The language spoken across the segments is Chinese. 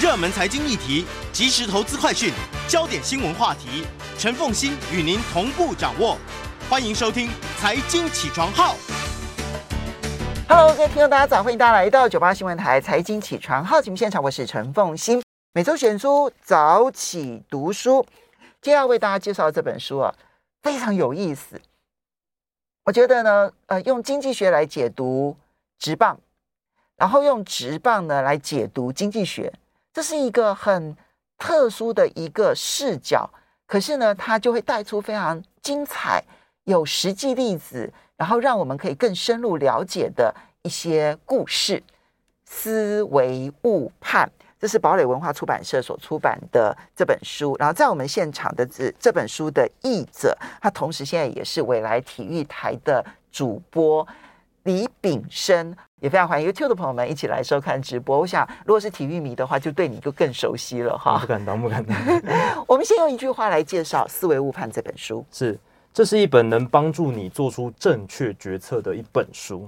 热门财经议题、即时投资快讯、焦点新闻话题，陈凤欣与您同步掌握。欢迎收听《财经起床号》。Hello，各位听众，大家早！欢迎大家来到九八新闻台《财经起床号》节目现场，我是陈凤欣。每周选书早起读书，今天要为大家介绍这本书啊，非常有意思。我觉得呢，呃，用经济学来解读职棒，然后用职棒呢来解读经济学，这是一个很特殊的一个视角。可是呢，它就会带出非常精彩、有实际例子，然后让我们可以更深入了解的一些故事。思维误判。这是堡垒文化出版社所出版的这本书，然后在我们现场的这这本书的译者，他同时现在也是未来体育台的主播李炳生，也非常欢迎 YouTube 的朋友们一起来收看直播。我想，如果是体育迷的话，就对你就更熟悉了哈。不敢当，不敢当。我们先用一句话来介绍《思维误判》这本书：是，这是一本能帮助你做出正确决策的一本书。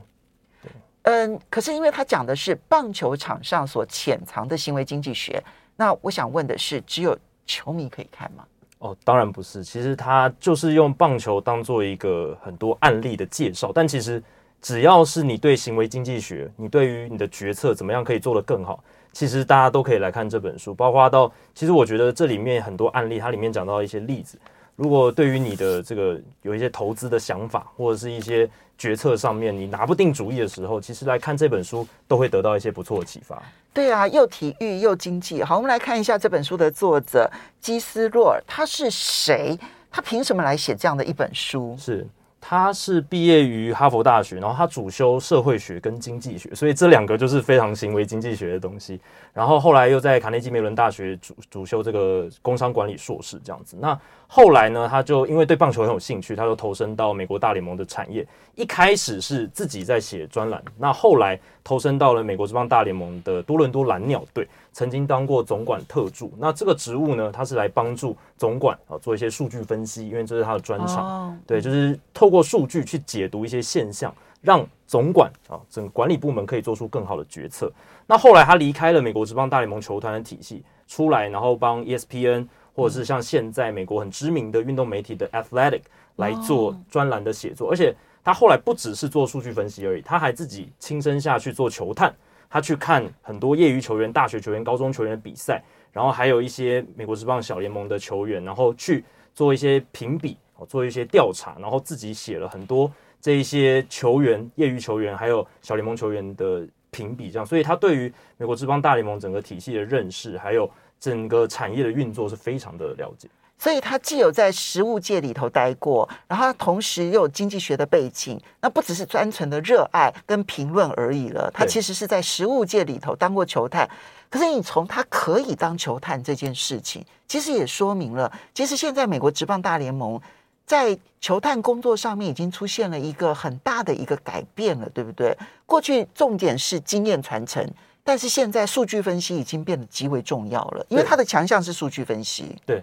嗯，可是因为他讲的是棒球场上所潜藏的行为经济学，那我想问的是，只有球迷可以看吗？哦，当然不是。其实他就是用棒球当做一个很多案例的介绍，但其实只要是你对行为经济学，你对于你的决策怎么样可以做得更好，其实大家都可以来看这本书。包括到，其实我觉得这里面很多案例，它里面讲到一些例子。如果对于你的这个有一些投资的想法，或者是一些决策上面你拿不定主意的时候，其实来看这本书都会得到一些不错的启发。对啊，又体育又经济。好，我们来看一下这本书的作者基斯洛尔，他是谁？他凭什么来写这样的一本书？是。他是毕业于哈佛大学，然后他主修社会学跟经济学，所以这两个就是非常行为经济学的东西。然后后来又在卡内基梅伦大学主主修这个工商管理硕士这样子。那后来呢，他就因为对棒球很有兴趣，他就投身到美国大联盟的产业。一开始是自己在写专栏，那后来投身到了美国职棒大联盟的多伦多蓝鸟队。曾经当过总管特助，那这个职务呢，他是来帮助总管啊做一些数据分析，因为这是他的专长。Oh. 对，就是透过数据去解读一些现象，让总管啊整个管理部门可以做出更好的决策。那后来他离开了美国职棒大联盟球团的体系，出来然后帮 ESPN 或者是像现在美国很知名的运动媒体的 Athletic 来做专栏的写作，oh. 而且他后来不只是做数据分析而已，他还自己亲身下去做球探。他去看很多业余球员、大学球员、高中球员的比赛，然后还有一些美国职棒小联盟的球员，然后去做一些评比，做一些调查，然后自己写了很多这一些球员、业余球员还有小联盟球员的评比，这样，所以他对于美国职棒大联盟整个体系的认识，还有整个产业的运作是非常的了解。所以他既有在实物界里头待过，然后他同时又有经济学的背景，那不只是单纯的热爱跟评论而已了。他其实是在实物界里头当过球探。可是你从他可以当球探这件事情，其实也说明了，其实现在美国职棒大联盟在球探工作上面已经出现了一个很大的一个改变了，对不对？过去重点是经验传承，但是现在数据分析已经变得极为重要了，因为他的强项是数据分析。对。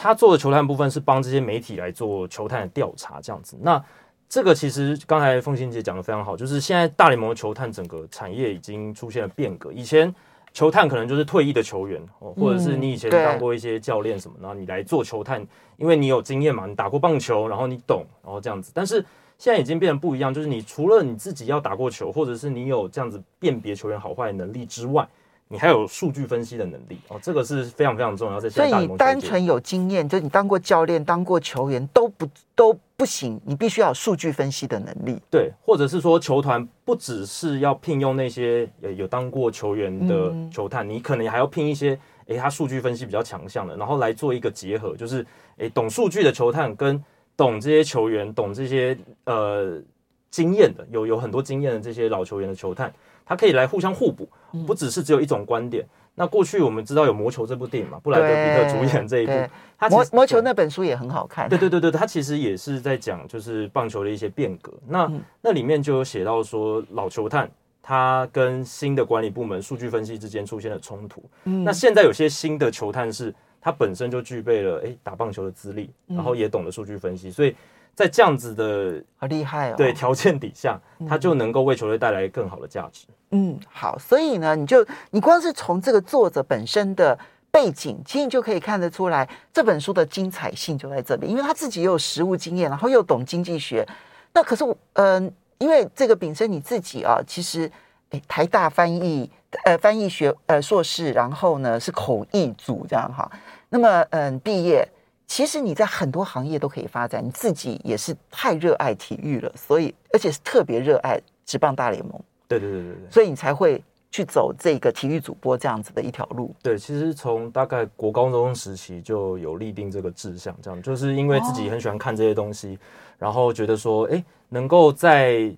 他做的球探部分是帮这些媒体来做球探的调查，这样子。那这个其实刚才凤欣姐讲的非常好，就是现在大联盟的球探整个产业已经出现了变革。以前球探可能就是退役的球员哦，或者是你以前当过一些教练什么，然后你来做球探，因为你有经验嘛，你打过棒球，然后你懂，然后这样子。但是现在已经变得不一样，就是你除了你自己要打过球，或者是你有这样子辨别球员好坏的能力之外，你还有数据分析的能力哦，这个是非常非常重要。在所以你单纯有经验，就你当过教练、当过球员都不都不行，你必须要有数据分析的能力。对，或者是说球团不只是要聘用那些有当过球员的球探，嗯、你可能还要聘一些诶，他数据分析比较强项的，然后来做一个结合，就是诶，懂数据的球探跟懂这些球员、懂这些呃经验的，有有很多经验的这些老球员的球探。他可以来互相互补，不只是只有一种观点。嗯、那过去我们知道有《魔球》这部电影嘛，布莱德彼特主演这一部，他魔魔球那本书也很好看。对对对对，他其实也是在讲就是棒球的一些变革。那、嗯、那里面就有写到说，老球探他跟新的管理部门数据分析之间出现了冲突。嗯、那现在有些新的球探是他本身就具备了诶打棒球的资历，然后也懂得数据分析，所以。在这样子的好厉害哦，对条件底下，他就能够为球队带来更好的价值。嗯，好，所以呢，你就你光是从这个作者本身的背景，其实你就可以看得出来这本书的精彩性就在这里，因为他自己又有实务经验，然后又懂经济学。那可是我，嗯、呃，因为这个秉生你自己啊，其实诶台大翻译呃翻译学呃硕士，然后呢是口译组这样哈。那么嗯，毕业。其实你在很多行业都可以发展，你自己也是太热爱体育了，所以而且是特别热爱职棒大联盟。对对对对对，所以你才会去走这个体育主播这样子的一条路。对，其实从大概国高中时期就有立定这个志向，这样就是因为自己很喜欢看这些东西，哦、然后觉得说，哎，能够在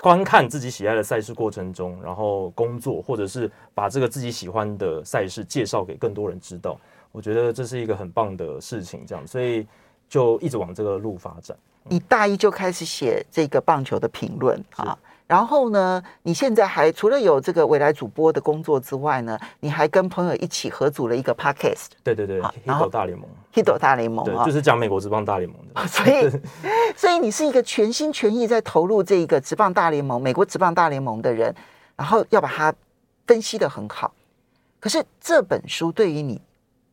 观看自己喜爱的赛事过程中，然后工作，或者是把这个自己喜欢的赛事介绍给更多人知道。我觉得这是一个很棒的事情，这样，所以就一直往这个路发展。你大一就开始写这个棒球的评论啊，然后呢，你现在还除了有这个未来主播的工作之外呢，你还跟朋友一起合组了一个 podcast。对对对，Hito 大联盟，Hito 大联盟，对，就是讲美国职棒大联盟的。所以，所以你是一个全心全意在投入这个职棒大联盟、美国职棒大联盟的人，然后要把它分析的很好。可是这本书对于你。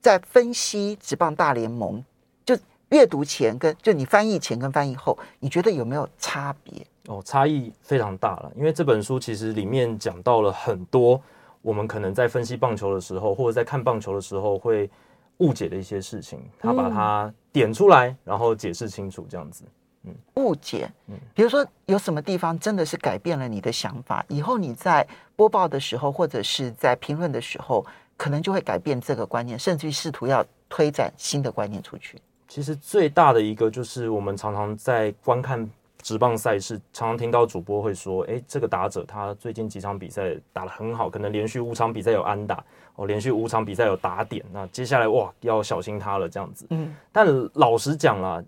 在分析职棒大联盟，就阅读前跟就你翻译前跟翻译后，你觉得有没有差别？哦，差异非常大了。因为这本书其实里面讲到了很多我们可能在分析棒球的时候，或者在看棒球的时候会误解的一些事情，他把它点出来，然后解释清楚，这样子。嗯，误解，嗯，比如说有什么地方真的是改变了你的想法，以后你在播报的时候，或者是在评论的时候。可能就会改变这个观念，甚至于试图要推展新的观念出去。其实最大的一个就是，我们常常在观看职棒赛事，常常听到主播会说：“哎，这个打者他最近几场比赛打得很好，可能连续五场比赛有安打，哦，连续五场比赛有打点。那接下来哇，要小心他了，这样子。”嗯，但老实讲啦，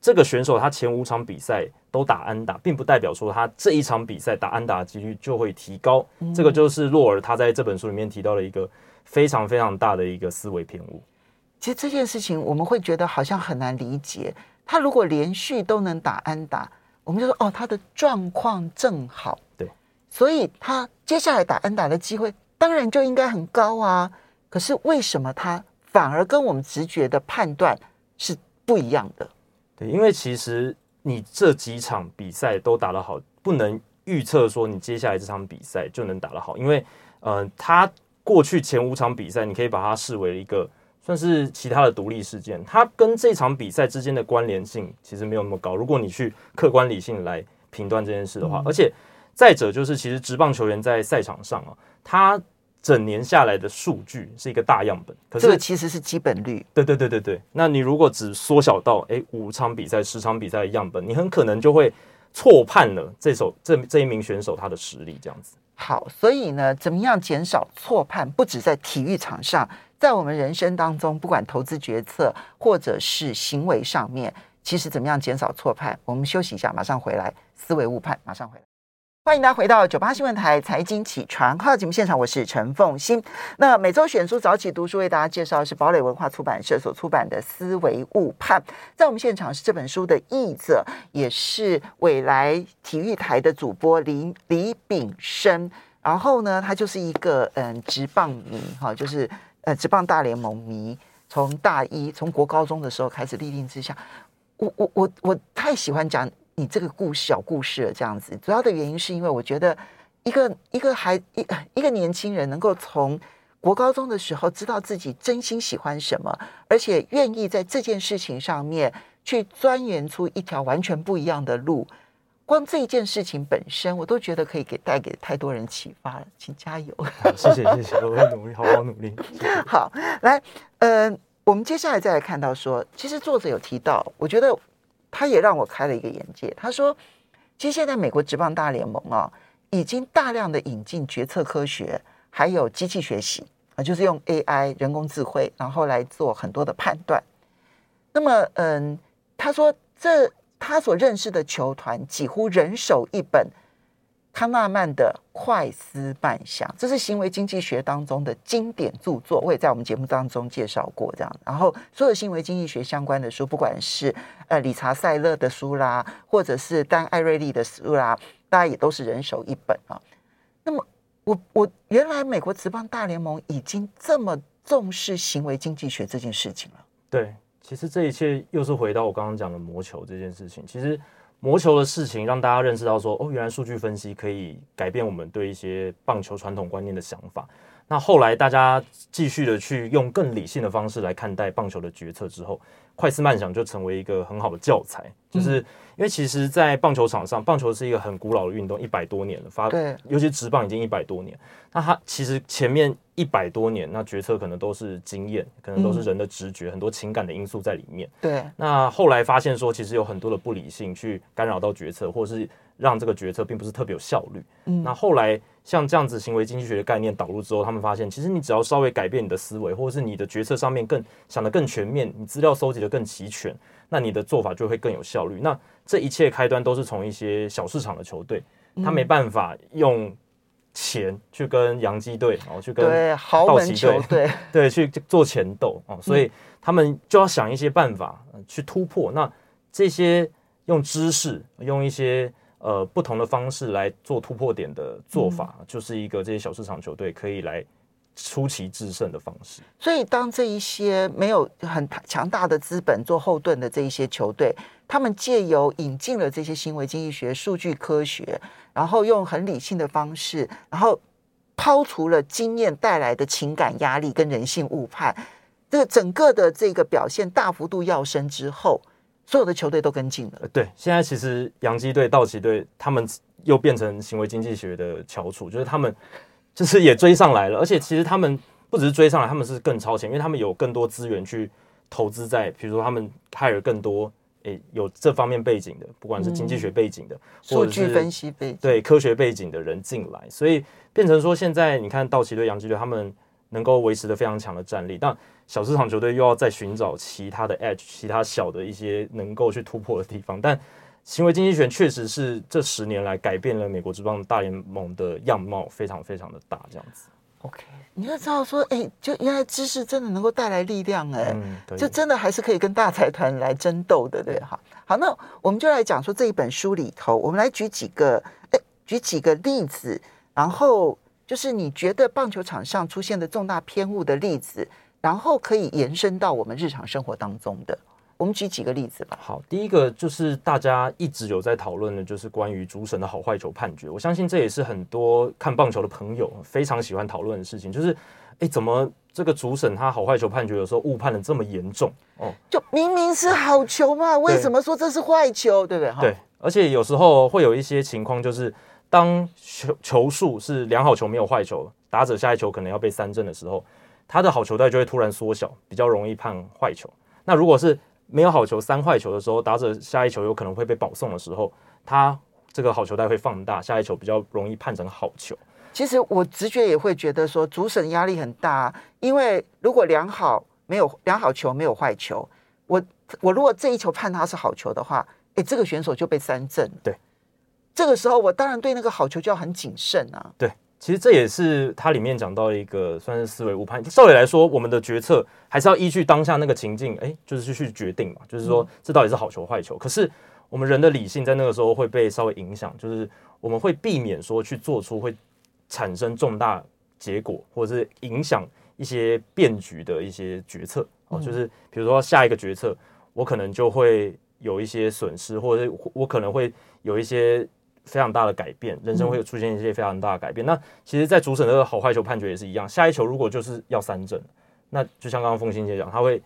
这个选手他前五场比赛都打安打，并不代表说他这一场比赛打安打的几率就会提高。嗯，这个就是洛尔他在这本书里面提到的一个。非常非常大的一个思维偏误。其实这件事情我们会觉得好像很难理解。他如果连续都能打安打，我们就说哦，他的状况正好。对，所以他接下来打安打的机会当然就应该很高啊。可是为什么他反而跟我们直觉的判断是不一样的？对，因为其实你这几场比赛都打得好，不能预测说你接下来这场比赛就能打得好，因为呃，他。过去前五场比赛，你可以把它视为一个算是其他的独立事件，它跟这场比赛之间的关联性其实没有那么高。如果你去客观理性来评断这件事的话，而且再者就是，其实职棒球员在赛场上啊，他整年下来的数据是一个大样本，可是这个其实是基本率。对对对对对，那你如果只缩小到诶五场比赛、十场比赛的样本，你很可能就会错判了这首这这一名选手他的实力这样子。好，所以呢，怎么样减少错判？不止在体育场上，在我们人生当中，不管投资决策或者是行为上面，其实怎么样减少错判？我们休息一下，马上回来。思维误判，马上回来。欢迎大家回到九八新闻台财经起床号节目现场，我是陈凤欣。那每周选书早起读书为大家介绍的是堡垒文化出版社所出版的《思维误判》。在我们现场是这本书的译者，也是未来体育台的主播李李秉升。然后呢，他就是一个嗯职棒迷哈，就是呃职棒大联盟迷。从大一从国高中的时候开始立定志向。我我我我太喜欢讲。你这个故事小故事了这样子，主要的原因是因为我觉得一个一个孩一一个年轻人能够从国高中的时候知道自己真心喜欢什么，而且愿意在这件事情上面去钻研出一条完全不一样的路，光这一件事情本身，我都觉得可以给带给太多人启发了，请加油！谢谢谢谢，我会努力，好好努力。谢谢。好，来，呃，我们接下来再来看到说，其实作者有提到，我觉得。他也让我开了一个眼界。他说：“其实现在美国职棒大联盟啊，已经大量的引进决策科学，还有机器学习啊，就是用 AI 人工智慧，然后来做很多的判断。那么，嗯，他说这他所认识的球团几乎人手一本康纳曼的《快思慢想》，这是行为经济学当中的经典著作，我也在我们节目当中介绍过。这样，然后所有行为经济学相关的书，不管是呃理查塞勒的书啦，或者是丹艾瑞利的书啦，大家也都是人手一本啊。那么，我我原来美国职棒大联盟已经这么重视行为经济学这件事情了。对，其实这一切又是回到我刚刚讲的魔球这件事情，其实。魔球的事情让大家认识到说，哦，原来数据分析可以改变我们对一些棒球传统观念的想法。那后来大家继续的去用更理性的方式来看待棒球的决策之后，快思慢想就成为一个很好的教材，就是。因为其实，在棒球场上，棒球是一个很古老的运动，一百多年了。发对，尤其直棒已经一百多年。那它其实前面一百多年，那决策可能都是经验，可能都是人的直觉，嗯、很多情感的因素在里面。对。那后来发现说，其实有很多的不理性去干扰到决策，或者是让这个决策并不是特别有效率。嗯。那后来像这样子行为经济学的概念导入之后，他们发现，其实你只要稍微改变你的思维，或者是你的决策上面更想得更全面，你资料收集的更齐全，那你的做法就会更有效率。那这一切开端都是从一些小市场的球队，他没办法用钱去跟洋基队，然后去跟道奇队，对对，去做钱斗啊，所以他们就要想一些办法去突破。那这些用知识，用一些呃不同的方式来做突破点的做法，就是一个这些小市场球队可以来出奇制胜的方式。所以，当这一些没有很强大的资本做后盾的这一些球队，他们借由引进了这些行为经济学、数据科学，然后用很理性的方式，然后抛除了经验带来的情感压力跟人性误判，这个整个的这个表现大幅度跃升之后，所有的球队都跟进了。对，现在其实洋基队、道奇队他们又变成行为经济学的翘楚，就是他们就是也追上来了，而且其实他们不只是追上来，他们是更超前，因为他们有更多资源去投资在，比如说他们 hire 更多。诶，有这方面背景的，不管是经济学背景的，嗯、或者是数据分析背景，对科学背景的人进来，所以变成说，现在你看道奇队、洋基队，他们能够维持的非常强的战力，但小市场球队又要再寻找其他的 edge，其他小的一些能够去突破的地方。但行为经济学确实是这十年来改变了美国职棒大联盟的样貌，非常非常的大，这样子。OK，你要知道说，哎、欸，就原来知识真的能够带来力量、欸，哎、嗯，就真的还是可以跟大财团来争斗的，对哈。好，那我们就来讲说这一本书里头，我们来举几个，哎、欸，举几个例子，然后就是你觉得棒球场上出现的重大偏误的例子，然后可以延伸到我们日常生活当中的。我们举几个例子吧。好，第一个就是大家一直有在讨论的，就是关于主审的好坏球判决。我相信这也是很多看棒球的朋友非常喜欢讨论的事情。就是，哎，怎么这个主审他好坏球判决有时候误判的这么严重？哦，就明明是好球嘛，为什么说这是坏球？对不对？对，而且有时候会有一些情况，就是当球球数是良好球没有坏球，打者下一球可能要被三振的时候，他的好球带就会突然缩小，比较容易判坏球。那如果是没有好球三坏球的时候，打者下一球有可能会被保送的时候，他这个好球带会放大，下一球比较容易判成好球。其实我直觉也会觉得说，主审压力很大，因为如果良好没有良好球没有坏球，我我如果这一球判他是好球的话，诶，这个选手就被三振。对，这个时候我当然对那个好球就要很谨慎啊。对。其实这也是它里面讲到一个算是思维误判。照理来说，我们的决策还是要依据当下那个情境，哎，就是去决定嘛。就是说，这到底是好球坏球？可是我们人的理性在那个时候会被稍微影响，就是我们会避免说去做出会产生重大结果或者是影响一些变局的一些决策。哦，就是比如说下一个决策，我可能就会有一些损失，或者是我可能会有一些。非常大的改变，人生会有出现一些非常大的改变。嗯、那其实，在主审的好坏球判决也是一样，下一球如果就是要三振，那就像刚刚凤馨姐讲，他会不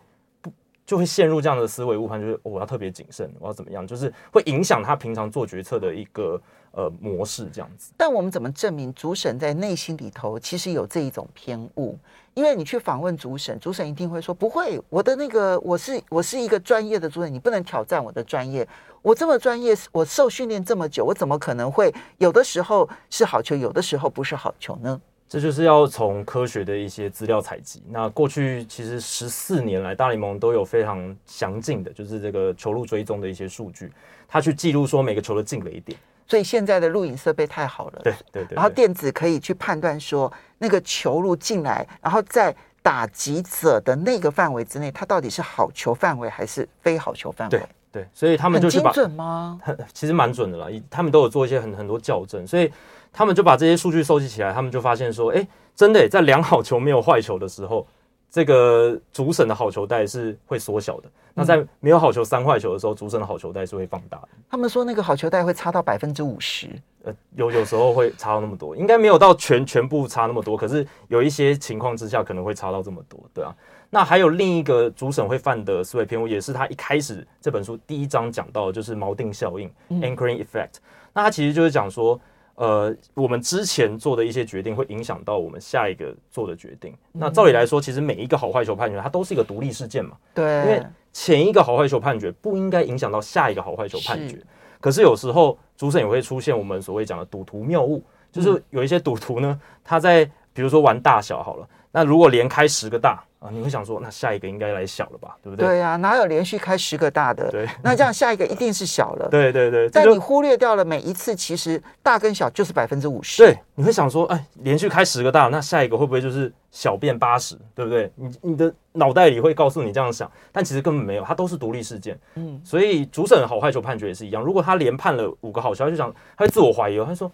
就会陷入这样的思维误判，就是、我要特别谨慎，我要怎么样，就是会影响他平常做决策的一个呃模式这样子。但我们怎么证明主审在内心里头其实有这一种偏误？因为你去访问主审，主审一定会说不会，我的那个我是我是一个专业的主审，你不能挑战我的专业。我这么专业，我受训练这么久，我怎么可能会有的时候是好球，有的时候不是好球呢？这就是要从科学的一些资料采集。那过去其实十四年来，大联盟都有非常详尽的，就是这个球路追踪的一些数据，他去记录说每个球的进了一点。所以现在的录影设备太好了，对对对，然后电子可以去判断说那个球路进来，然后在打击者的那个范围之内，它到底是好球范围还是非好球范围？对对，所以他们就是把很精准吗？很其实蛮准的啦，他们都有做一些很很多校正，所以他们就把这些数据收集起来，他们就发现说，哎，真的在两好球没有坏球的时候。这个主审的好球带是会缩小的，那在没有好球三坏球的时候，主审的好球带是会放大的。他们说那个好球带会差到百分之五十，呃，有有时候会差到那么多，应该没有到全全部差那么多，可是有一些情况之下可能会差到这么多，对啊。那还有另一个主审会犯的思维偏误，也是他一开始这本书第一章讲到的，就是锚定效应 （anchoring effect）。那他其实就是讲说。呃，我们之前做的一些决定会影响到我们下一个做的决定。嗯、那照理来说，其实每一个好坏球判决，它都是一个独立事件嘛。对。因为前一个好坏球判决不应该影响到下一个好坏球判决。是。可是有时候主审也会出现我们所谓讲的赌徒谬误，就是有一些赌徒呢，他在比如说玩大小好了，那如果连开十个大。啊，你会想说，那下一个应该来小了吧，对不对？对呀、啊，哪有连续开十个大的？对，那这样下一个一定是小了。对 对对，但你忽略掉了每一次，其实大跟小就是百分之五十。对，你会想说，哎，连续开十个大，那下一个会不会就是小变八十？对不对？你你的脑袋里会告诉你这样想，但其实根本没有，它都是独立事件。嗯，所以主审好坏球判决也是一样，如果他连判了五个好球，他就想他会自我怀疑，他说。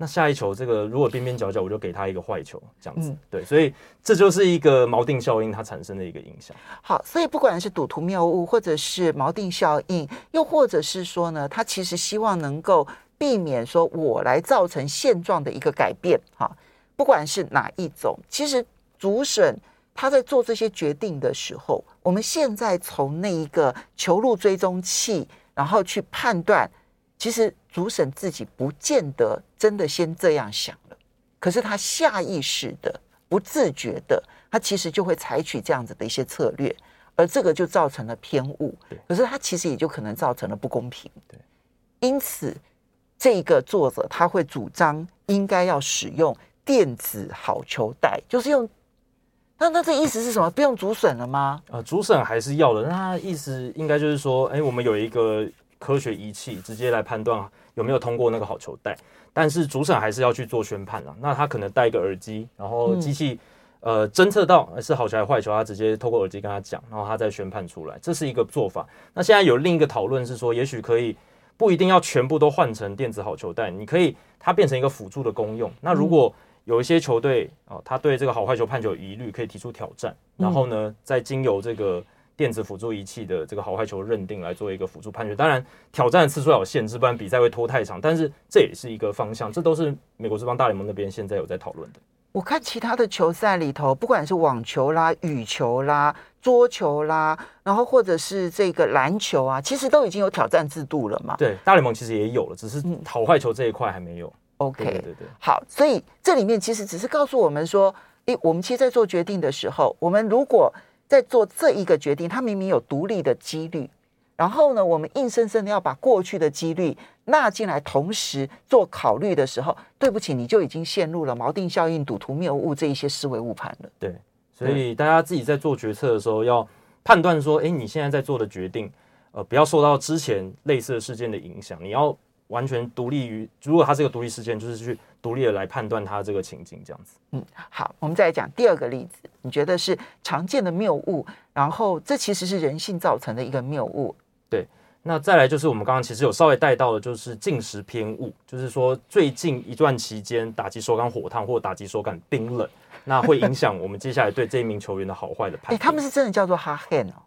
那下一球，这个如果边边角角，我就给他一个坏球，这样子，嗯、对，所以这就是一个锚定效应它产生的一个影响。好，所以不管是赌徒谬误，或者是锚定效应，又或者是说呢，他其实希望能够避免说我来造成现状的一个改变。哈，不管是哪一种，其实主审他在做这些决定的时候，我们现在从那一个球路追踪器，然后去判断。其实主审自己不见得真的先这样想了，可是他下意识的、不自觉的，他其实就会采取这样子的一些策略，而这个就造成了偏误。可是他其实也就可能造成了不公平。对，因此这个作者他会主张应该要使用电子好球带，就是用。那那这意思是什么？不用主审了吗？呃，主审还是要的。那他意思应该就是说，哎，我们有一个。科学仪器直接来判断有没有通过那个好球带，但是主审还是要去做宣判了。那他可能戴一个耳机，然后机器呃侦测到是好球还是坏球，他直接透过耳机跟他讲，然后他再宣判出来，这是一个做法。那现在有另一个讨论是说，也许可以不一定要全部都换成电子好球带，你可以它变成一个辅助的功用。那如果有一些球队啊，他对这个好坏球判球有疑虑，可以提出挑战，然后呢，再经由这个。电子辅助仪器的这个好坏球认定来做一个辅助判决，当然挑战的次数要有限制，不然比赛会拖太长。但是这也是一个方向，这都是美国职棒大联盟那边现在有在讨论的。我看其他的球赛里头，不管是网球啦、羽球啦、桌球啦，然后或者是这个篮球啊，其实都已经有挑战制度了嘛。对，大联盟其实也有了，只是好坏球这一块还没有。OK，对对对，好，所以这里面其实只是告诉我们说，诶，我们其实在做决定的时候，我们如果在做这一个决定，它明明有独立的几率，然后呢，我们硬生生的要把过去的几率纳进来，同时做考虑的时候，对不起，你就已经陷入了锚定效应、赌徒谬误这一些思维误判了。对，所以大家自己在做决策的时候，要判断说，哎，你现在在做的决定，呃，不要受到之前类似的事件的影响，你要完全独立于，如果它是一个独立事件，就是去。独立的来判断它这个情境，这样子。嗯，好，我们再来讲第二个例子。你觉得是常见的谬误，然后这其实是人性造成的一个谬误。对，那再来就是我们刚刚其实有稍微带到的，就是进食偏误，就是说最近一段期间打击手感火烫或打击手感冰冷，那会影响我们接下来对这一名球员的好坏的判断。哎，他们是真的叫做 hot hand 哦。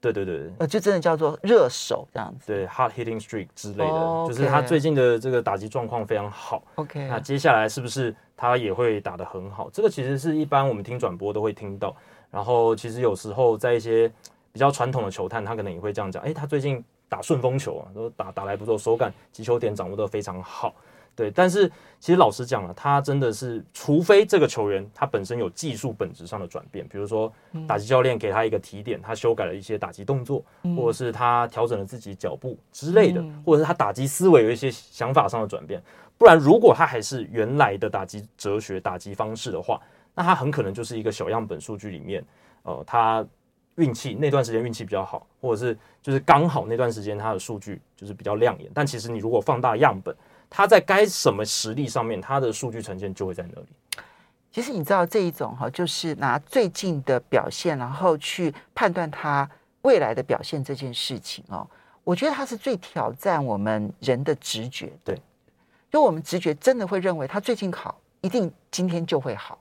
对对对，呃，就真的叫做热手这样子，对，hard hitting streak 之类的，oh. 就是他最近的这个打击状况非常好。OK，那接下来是不是他也会打得很好？这个其实是一般我们听转播都会听到。然后其实有时候在一些比较传统的球探，他可能也会这样讲：哎，他最近打顺风球啊，都打打来不错，手感、击球点掌握得非常好。对，但是其实老实讲了，他真的是，除非这个球员他本身有技术本质上的转变，比如说打击教练给他一个提点，他修改了一些打击动作，或者是他调整了自己脚步之类的，或者是他打击思维有一些想法上的转变。不然，如果他还是原来的打击哲学、打击方式的话，那他很可能就是一个小样本数据里面，呃，他运气那段时间运气比较好，或者是就是刚好那段时间他的数据就是比较亮眼。但其实你如果放大样本，他在该什么实力上面，他的数据呈现就会在那里。其实你知道这一种哈，就是拿最近的表现，然后去判断他未来的表现这件事情哦，我觉得它是最挑战我们人的直觉。对，就我们直觉真的会认为他最近好，一定今天就会好。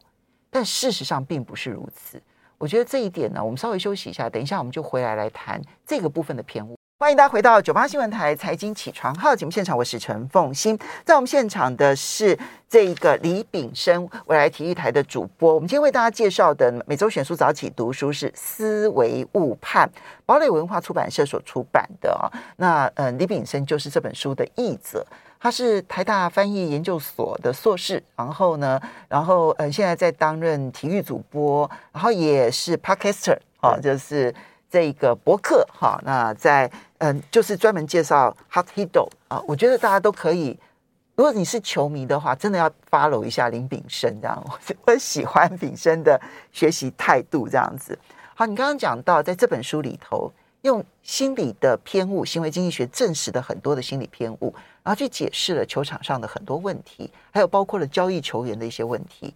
但事实上并不是如此，我觉得这一点呢，我们稍微休息一下，等一下我们就回来来谈这个部分的偏误。欢迎大家回到九八新闻台财经起床号节目现场，我是陈凤欣，在我们现场的是这一个李炳生，未来体育台的主播。我们今天为大家介绍的每周选书早起读书是《思维误判》，堡垒文化出版社所出版的啊。那呃，李炳生就是这本书的译者。他是台大翻译研究所的硕士，然后呢，然后呃，现在在担任体育主播，然后也是 podcaster 啊，就是这个博客哈。那在嗯，就是专门介绍 hot hito 啊，我觉得大家都可以，如果你是球迷的话，真的要 follow 一下林炳生这样，我我很喜欢炳生的学习态度这样子。好，你刚刚讲到在这本书里头。用心理的偏误，行为经济学证实的很多的心理偏误，然后去解释了球场上的很多问题，还有包括了交易球员的一些问题。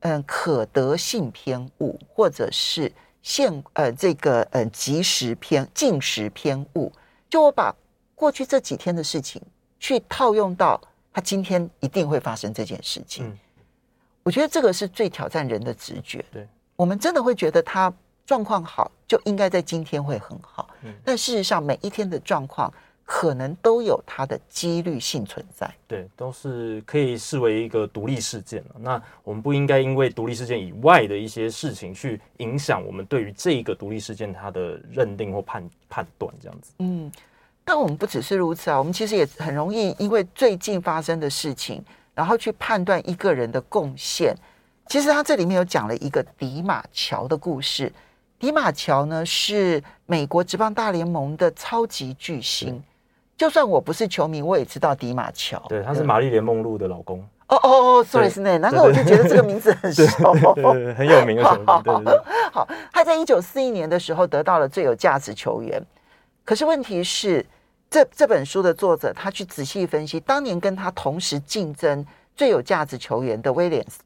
嗯，可得性偏误，或者是现呃这个呃即时偏进时偏误，就我把过去这几天的事情去套用到他今天一定会发生这件事情。嗯，我觉得这个是最挑战人的直觉。对，我们真的会觉得他。状况好就应该在今天会很好，但事实上每一天的状况可能都有它的几率性存在。对，都是可以视为一个独立事件。那我们不应该因为独立事件以外的一些事情去影响我们对于这个独立事件它的认定或判判断这样子。嗯，但我们不只是如此啊，我们其实也很容易因为最近发生的事情，然后去判断一个人的贡献。其实他这里面有讲了一个迪马乔的故事。迪马乔呢是美国职棒大联盟的超级巨星，就算我不是球迷，我也知道迪马乔。对，他是玛丽莲梦露的老公。哦哦哦，sorry，是那，然后我就觉得这个名字很熟，很有名的球员。对对对。好，他在一九四一年的时候得到了最有价值球员，可是问题是，这这本书的作者他去仔细分析，当年跟他同时竞争最有价值球员的威廉斯。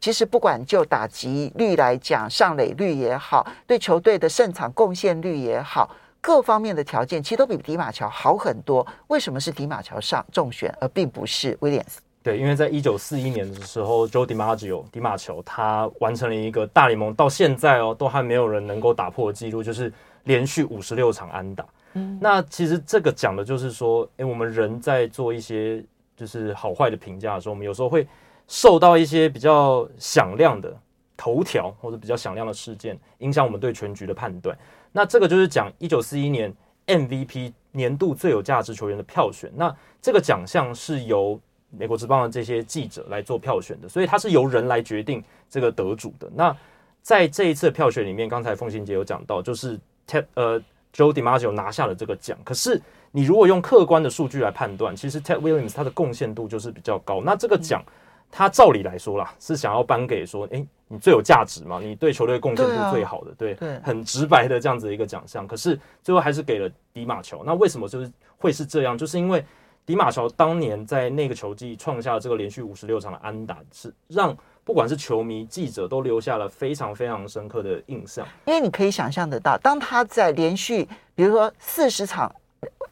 其实不管就打击率来讲，上垒率也好，对球队的胜场贡献率也好，各方面的条件其实都比迪马乔好很多。为什么是迪马乔上中选，而并不是威廉斯？对，因为在一九四一年的时候，Joe DiMaggio 迪马乔他完成了一个大联盟到现在哦都还没有人能够打破的记录，就是连续五十六场安打。嗯，那其实这个讲的就是说，诶，我们人在做一些就是好坏的评价的时候，我们有时候会。受到一些比较响亮的头条或者比较响亮的事件影响我们对全局的判断。那这个就是讲一九四一年 MVP 年度最有价值球员的票选。那这个奖项是由美国职棒的这些记者来做票选的，所以它是由人来决定这个得主的。那在这一次的票选里面，刚才凤行姐有讲到，就是 Ted 呃 Joe DiMaggio 拿下了这个奖。可是你如果用客观的数据来判断，其实 Ted Williams 他的贡献度就是比较高。那这个奖。他照理来说啦，是想要颁给说，哎，你最有价值嘛，你对球队贡献度最好的，对，啊、对，对，很直白的这样子一个奖项。可是最后还是给了迪马乔。那为什么就是会是这样？就是因为迪马乔当年在那个球季创下了这个连续五十六场的安打，是让不管是球迷、记者都留下了非常非常深刻的印象。因为你可以想象得到，当他在连续比如说四十场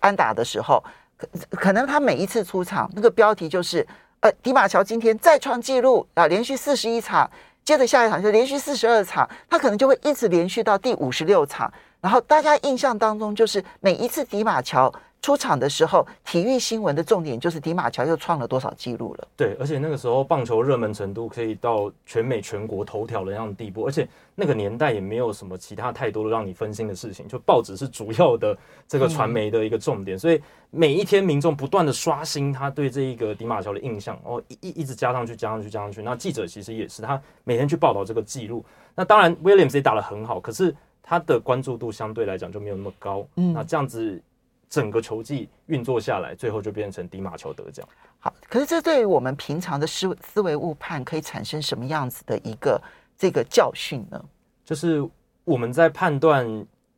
安打的时候，可可能他每一次出场，那个标题就是。呃，迪马乔今天再创纪录啊，连续四十一场，接着下一场就连续四十二场，他可能就会一直连续到第五十六场，然后大家印象当中就是每一次迪马乔。出场的时候，体育新闻的重点就是迪马乔又创了多少记录了。对，而且那个时候棒球热门程度可以到全美全国头条的那样的地步，而且那个年代也没有什么其他太多的让你分心的事情，就报纸是主要的这个传媒的一个重点，嗯、所以每一天民众不断的刷新他对这一个迪马乔的印象，哦，一一直加上去，加上去，加上去。那记者其实也是他每天去报道这个记录。那当然，Williams 也打得很好，可是他的关注度相对来讲就没有那么高。嗯，那这样子。整个球季运作下来，最后就变成迪马球得奖。好，可是这对于我们平常的思思维误判可以产生什么样子的一个这个教训呢？就是我们在判断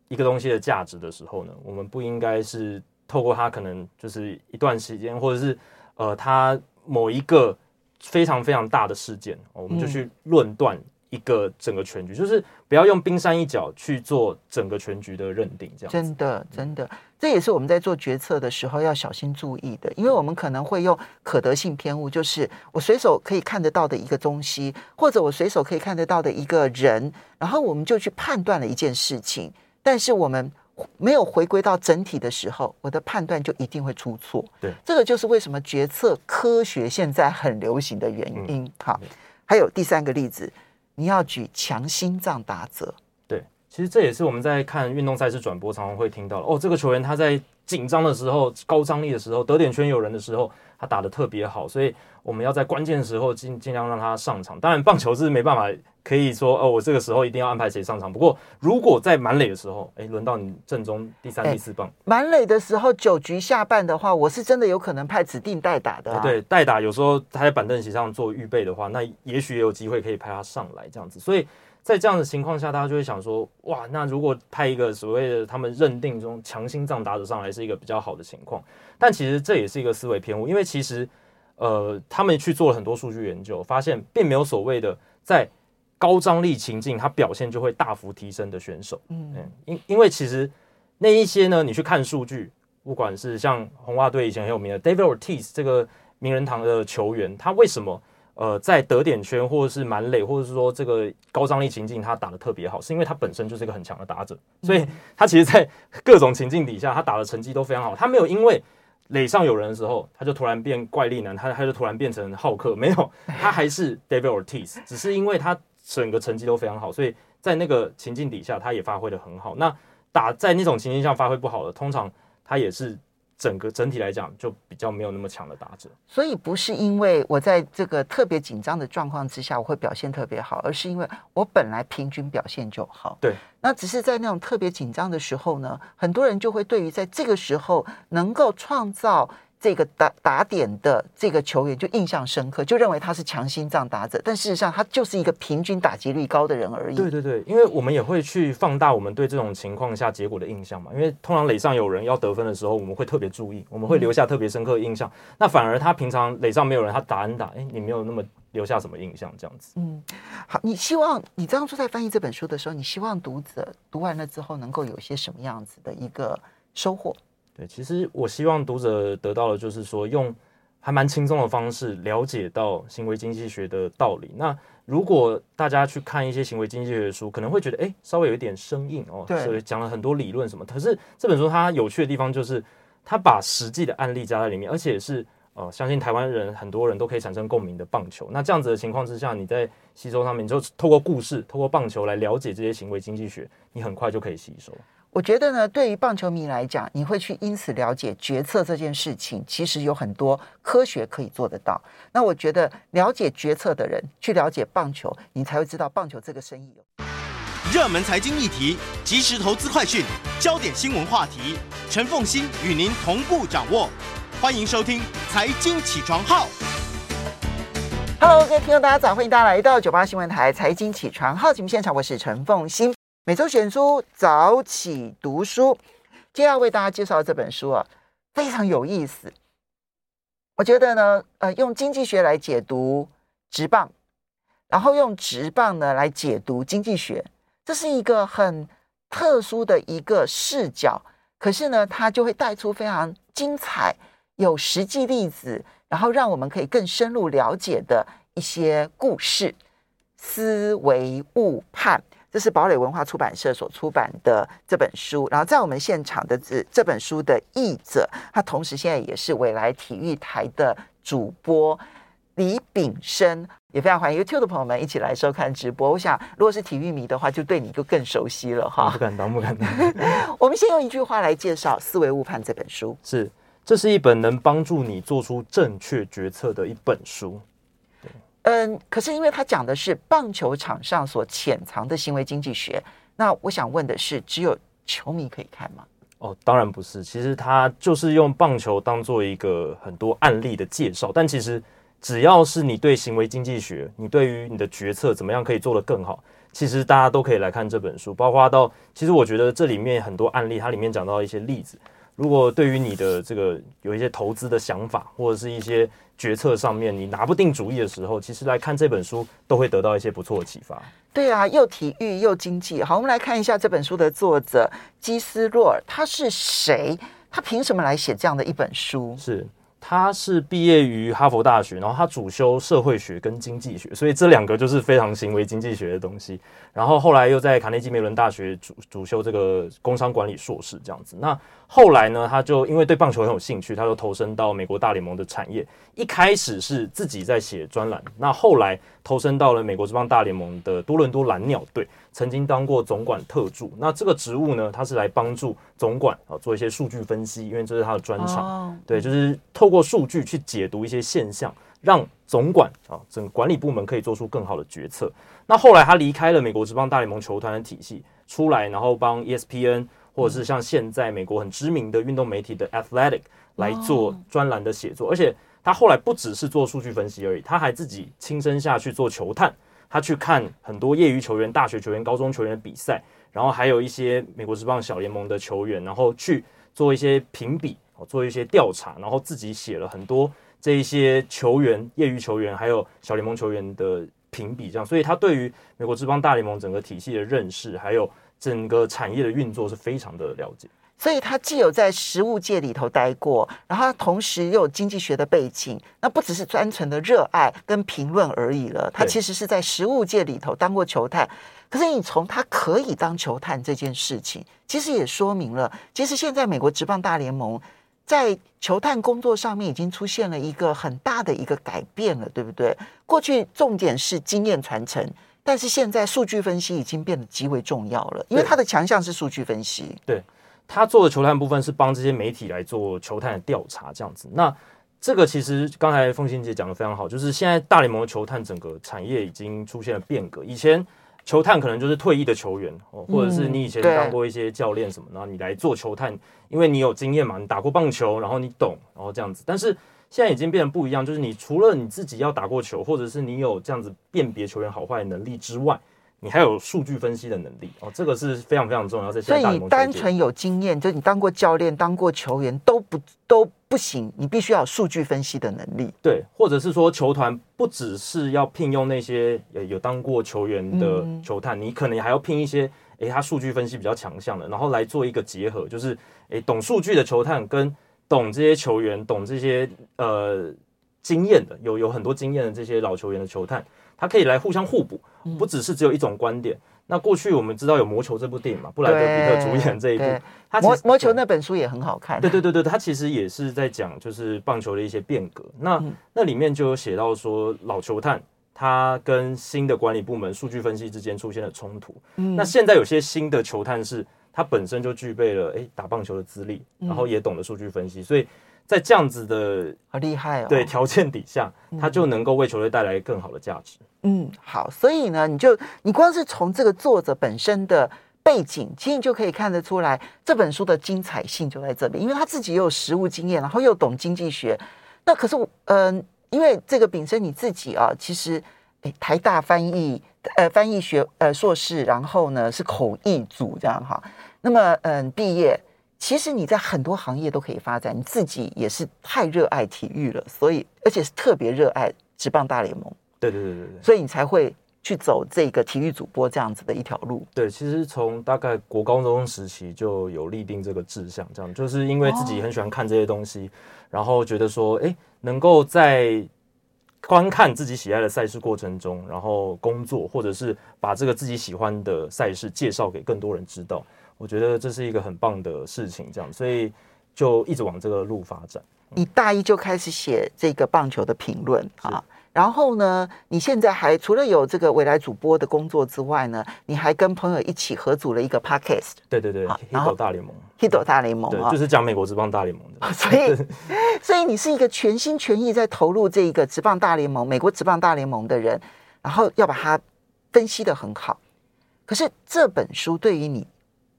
一个东西的价值的时候呢，我们不应该是透过它可能就是一段时间，或者是呃，它某一个非常非常大的事件，我们就去论断。一个整个全局，就是不要用冰山一角去做整个全局的认定，这样真的真的，这也是我们在做决策的时候要小心注意的，因为我们可能会用可得性偏误，就是我随手可以看得到的一个东西，或者我随手可以看得到的一个人，然后我们就去判断了一件事情，但是我们没有回归到整体的时候，我的判断就一定会出错。对，这个就是为什么决策科学现在很流行的原因。嗯、好，还有第三个例子。你要举强心脏打者，对，其实这也是我们在看运动赛事转播常常会听到的哦。这个球员他在紧张的时候、高张力的时候、得点圈有人的时候，他打的特别好，所以我们要在关键的时候尽尽量让他上场。当然，棒球是没办法可以说哦，我这个时候一定要安排谁上场。不过，如果在满垒的时候，哎，轮到你正中第三、第四棒，满垒的时候九局下半的话，我是真的有可能派指定代打的、啊。对，代打有时候他在板凳席上做预备的话，那也许也有机会可以派他上来这样子。所以。在这样的情况下，大家就会想说：哇，那如果派一个所谓的他们认定中强心脏打者上来，是一个比较好的情况。但其实这也是一个思维偏误，因为其实呃，他们去做了很多数据研究，发现并没有所谓的在高张力情境，他表现就会大幅提升的选手。嗯，因因为其实那一些呢，你去看数据，不管是像红袜队以前很有名的 David Ortiz 这个名人堂的球员，他为什么？呃，在得点圈或者是满垒，或者是说这个高张力情境，他打的特别好，是因为他本身就是一个很强的打者，所以他其实，在各种情境底下，他打的成绩都非常好。他没有因为垒上有人的时候，他就突然变怪力男，他他就突然变成浩克，没有，他还是 David Ortiz，只是因为他整个成绩都非常好，所以在那个情境底下，他也发挥的很好。那打在那种情境下发挥不好的，通常他也是。整个整体来讲，就比较没有那么强的打折，所以不是因为我在这个特别紧张的状况之下，我会表现特别好，而是因为我本来平均表现就好。对，那只是在那种特别紧张的时候呢，很多人就会对于在这个时候能够创造。这个打打点的这个球员就印象深刻，就认为他是强心脏打者，但事实上他就是一个平均打击率高的人而已。对对对，因为我们也会去放大我们对这种情况下结果的印象嘛。因为通常垒上有人要得分的时候，我们会特别注意，我们会留下特别深刻的印象。嗯、那反而他平常垒上没有人，他打安打，哎，你没有那么留下什么印象这样子。嗯，好，你希望你当初在翻译这本书的时候，你希望读者读完了之后能够有些什么样子的一个收获？对，其实我希望读者得到的，就是说用还蛮轻松的方式了解到行为经济学的道理。那如果大家去看一些行为经济学的书，可能会觉得，哎，稍微有一点生硬哦。对，所以讲了很多理论什么。可是这本书它有趣的地方，就是它把实际的案例加在里面，而且是呃，相信台湾人很多人都可以产生共鸣的棒球。那这样子的情况之下，你在吸收上面，你就透过故事，透过棒球来了解这些行为经济学，你很快就可以吸收。我觉得呢，对于棒球迷来讲，你会去因此了解决策这件事情，其实有很多科学可以做得到。那我觉得了解决策的人去了解棒球，你才会知道棒球这个生意有。热门财经议题、即时投资快讯、焦点新闻话题，陈凤欣与您同步掌握。欢迎收听《财经起床号》。Hello，各位听众，大家早，欢迎大家来到九八新闻台《财经起床号》节目现场，我是陈凤馨。每周选书早起读书，接下来为大家介绍这本书啊，非常有意思。我觉得呢，呃，用经济学来解读职棒，然后用职棒呢来解读经济学，这是一个很特殊的一个视角。可是呢，它就会带出非常精彩、有实际例子，然后让我们可以更深入了解的一些故事。思维误判。这是堡垒文化出版社所出版的这本书，然后在我们现场的这这本书的译者，他同时现在也是未来体育台的主播李炳生，也非常欢迎 YouTube 的朋友们一起来收看直播。我想，如果是体育迷的话，就对你就更熟悉了哈。不敢当，不敢当。我们先用一句话来介绍《思维误判》这本书，是，这是一本能帮助你做出正确决策的一本书。嗯，可是因为他讲的是棒球场上所潜藏的行为经济学，那我想问的是，只有球迷可以看吗？哦，当然不是。其实他就是用棒球当做一个很多案例的介绍，但其实只要是你对行为经济学，你对于你的决策怎么样可以做得更好，其实大家都可以来看这本书，包括到其实我觉得这里面很多案例，它里面讲到一些例子。如果对于你的这个有一些投资的想法，或者是一些决策上面你拿不定主意的时候，其实来看这本书都会得到一些不错的启发。对啊，又体育又经济。好，我们来看一下这本书的作者基斯洛尔，他是谁？他凭什么来写这样的一本书？是。他是毕业于哈佛大学，然后他主修社会学跟经济学，所以这两个就是非常行为经济学的东西。然后后来又在卡内基梅伦大学主主修这个工商管理硕士这样子。那后来呢，他就因为对棒球很有兴趣，他就投身到美国大联盟的产业。一开始是自己在写专栏，那后来投身到了美国职棒大联盟的多伦多蓝鸟队。曾经当过总管特助，那这个职务呢，他是来帮助总管啊做一些数据分析，因为这是他的专长。Oh. 对，就是透过数据去解读一些现象，让总管啊整个管理部门可以做出更好的决策。那后来他离开了美国职棒大联盟球团的体系，出来然后帮 ESPN 或者是像现在美国很知名的运动媒体的 Athletic 来做专栏的写作，而且他后来不只是做数据分析而已，他还自己亲身下去做球探。他去看很多业余球员、大学球员、高中球员的比赛，然后还有一些美国职棒小联盟的球员，然后去做一些评比，做一些调查，然后自己写了很多这一些球员、业余球员还有小联盟球员的评比，这样，所以他对于美国职棒大联盟整个体系的认识，还有整个产业的运作是非常的了解。所以他既有在实物界里头待过，然后他同时又有经济学的背景，那不只是单纯的热爱跟评论而已了。他其实是在实物界里头当过球探。可是你从他可以当球探这件事情，其实也说明了，其实现在美国职棒大联盟在球探工作上面已经出现了一个很大的一个改变了，对不对？过去重点是经验传承，但是现在数据分析已经变得极为重要了，因为他的强项是数据分析。对。他做的球探部分是帮这些媒体来做球探的调查，这样子。那这个其实刚才凤欣姐讲的非常好，就是现在大联盟的球探整个产业已经出现了变革。以前球探可能就是退役的球员哦，或者是你以前当过一些教练什么，然后你来做球探，因为你有经验嘛，你打过棒球，然后你懂，然后这样子。但是现在已经变得不一样，就是你除了你自己要打过球，或者是你有这样子辨别球员好坏的能力之外。你还有数据分析的能力哦，这个是非常非常重要。在所以你单纯有经验，就你当过教练、当过球员都不都不行，你必须要有数据分析的能力。对，或者是说球团不只是要聘用那些有有当过球员的球探，嗯、你可能还要聘一些诶，他数据分析比较强项的，然后来做一个结合，就是诶，懂数据的球探跟懂这些球员、懂这些呃经验的，有有很多经验的这些老球员的球探。他可以来互相互补，不只是只有一种观点。嗯、那过去我们知道有《魔球》这部电影嘛，布莱德彼特主演这一部，他魔魔球那本书也很好看。对对对对，他其实也是在讲就是棒球的一些变革。那、嗯、那里面就有写到说，老球探他跟新的管理部门数据分析之间出现了冲突。嗯、那现在有些新的球探是，他本身就具备了诶打棒球的资历，然后也懂得数据分析，所以。在这样子的好厉害哦，对条件底下，他就能够为球队带来更好的价值。嗯，好，所以呢，你就你光是从这个作者本身的背景，其实你就可以看得出来这本书的精彩性就在这里，因为他自己也有实务经验，然后又懂经济学。那可是，嗯、呃，因为这个秉生你自己啊，其实诶台大翻译呃翻译学呃硕士，然后呢是口译组这样哈。那么嗯，毕业。其实你在很多行业都可以发展，你自己也是太热爱体育了，所以而且是特别热爱职棒大联盟。对对对对对，所以你才会去走这个体育主播这样子的一条路。对，其实从大概国高中时期就有立定这个志向，这样就是因为自己很喜欢看这些东西，哦、然后觉得说，哎，能够在观看自己喜爱的赛事过程中，然后工作，或者是把这个自己喜欢的赛事介绍给更多人知道。我觉得这是一个很棒的事情，这样，所以就一直往这个路发展。你大一就开始写这个棒球的评论啊，然后呢，你现在还除了有这个未来主播的工作之外呢，你还跟朋友一起合组了一个 podcast。对对对，Hito 大联盟，Hito 大联盟，对，就是讲美国职棒大联盟的。所以，所以你是一个全心全意在投入这一个职棒大联盟、美国职棒大联盟的人，然后要把它分析的很好。可是这本书对于你。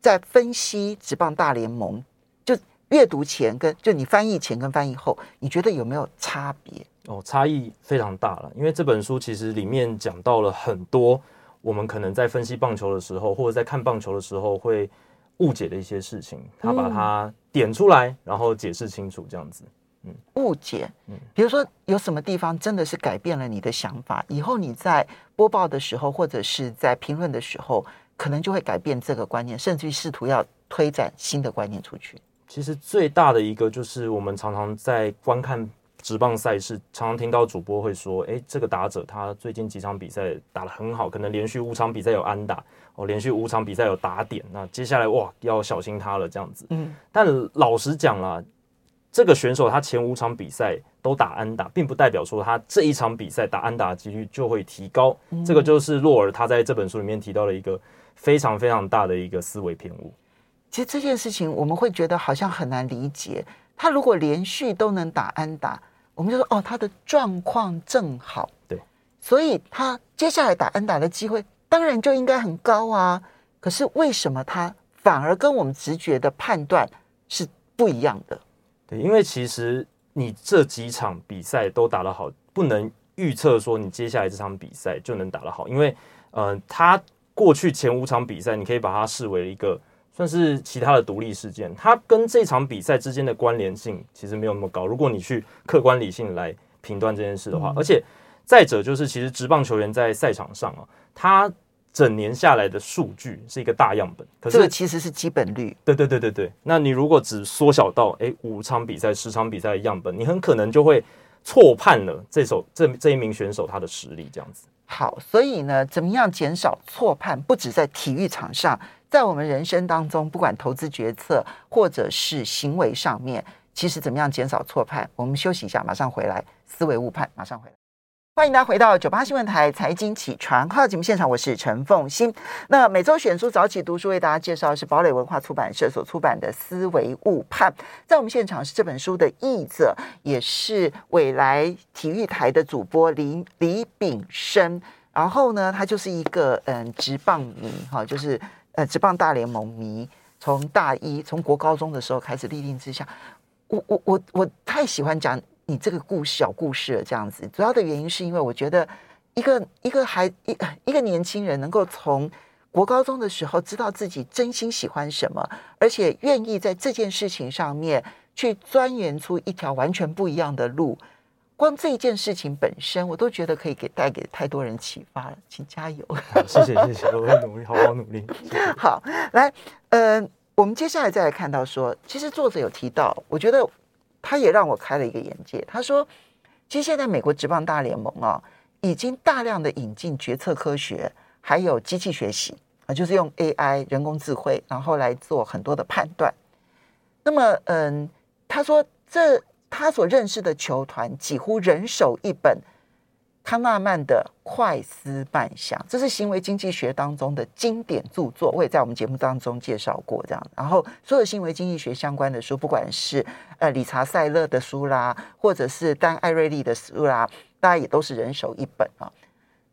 在分析职棒大联盟，就阅读前跟就你翻译前跟翻译后，你觉得有没有差别？哦，差异非常大了，因为这本书其实里面讲到了很多我们可能在分析棒球的时候，或者在看棒球的时候会误解的一些事情，他把它点出来，然后解释清楚，这样子。嗯，误解。嗯，比如说有什么地方真的是改变了你的想法，以后你在播报的时候，或者是在评论的时候，可能就会改变这个观念，甚至于试图要推展新的观念出去。其实最大的一个就是我们常常在观看职棒赛事，常常听到主播会说：“哎，这个打者他最近几场比赛打得很好，可能连续五场比赛有安打，哦，连续五场比赛有打点，那接下来哇要小心他了。”这样子。嗯，但老实讲啦。这个选手他前五场比赛都打安打，并不代表说他这一场比赛打安打的几率就会提高。嗯、这个就是洛尔他在这本书里面提到了一个非常非常大的一个思维偏误。其实这件事情我们会觉得好像很难理解。他如果连续都能打安打，我们就说哦，他的状况正好。对，所以他接下来打安打的机会当然就应该很高啊。可是为什么他反而跟我们直觉的判断是不一样的？对，因为其实你这几场比赛都打得好，不能预测说你接下来这场比赛就能打得好。因为，呃，他过去前五场比赛，你可以把它视为一个算是其他的独立事件，它跟这场比赛之间的关联性其实没有那么高。如果你去客观理性来评断这件事的话，嗯、而且再者就是，其实职棒球员在赛场上啊，他。整年下来的数据是一个大样本，可是这个其实是基本率。对对对对对。那你如果只缩小到诶五场比赛、十场比赛的样本，你很可能就会错判了这首这这一名选手他的实力这样子。好，所以呢，怎么样减少错判？不止在体育场上，在我们人生当中，不管投资决策或者是行为上面，其实怎么样减少错判？我们休息一下，马上回来。思维误判，马上回来。欢迎大家回到九八新闻台财经起床号节目现场，我是陈凤欣。那每周选书早起读书为大家介绍的是堡垒文化出版社所出版的《思维误判》。在我们现场是这本书的译者，也是未来体育台的主播李李炳生。然后呢，他就是一个嗯职棒迷哈，就是呃职棒大联盟迷，从大一从国高中的时候开始立定志向。我我我我太喜欢讲。你这个故事小故事了，这样子，主要的原因是因为我觉得一个一个孩一一个年轻人能够从国高中的时候知道自己真心喜欢什么，而且愿意在这件事情上面去钻研出一条完全不一样的路，光这一件事情本身，我都觉得可以给带给太多人启发了，请加油！谢谢谢谢，我会努力，好好努力。谢谢。好，来，呃，我们接下来再来看到说，其实作者有提到，我觉得。他也让我开了一个眼界。他说：“其实现在美国职棒大联盟啊，已经大量的引进决策科学，还有机器学习啊，就是用 AI 人工智慧，然后来做很多的判断。那么，嗯，他说这他所认识的球团几乎人手一本。”康纳曼的《快思慢想》，这是行为经济学当中的经典著作，我也在我们节目当中介绍过。这样，然后所有行为经济学相关的书，不管是呃理查塞勒的书啦，或者是丹艾瑞利的书啦，大家也都是人手一本啊。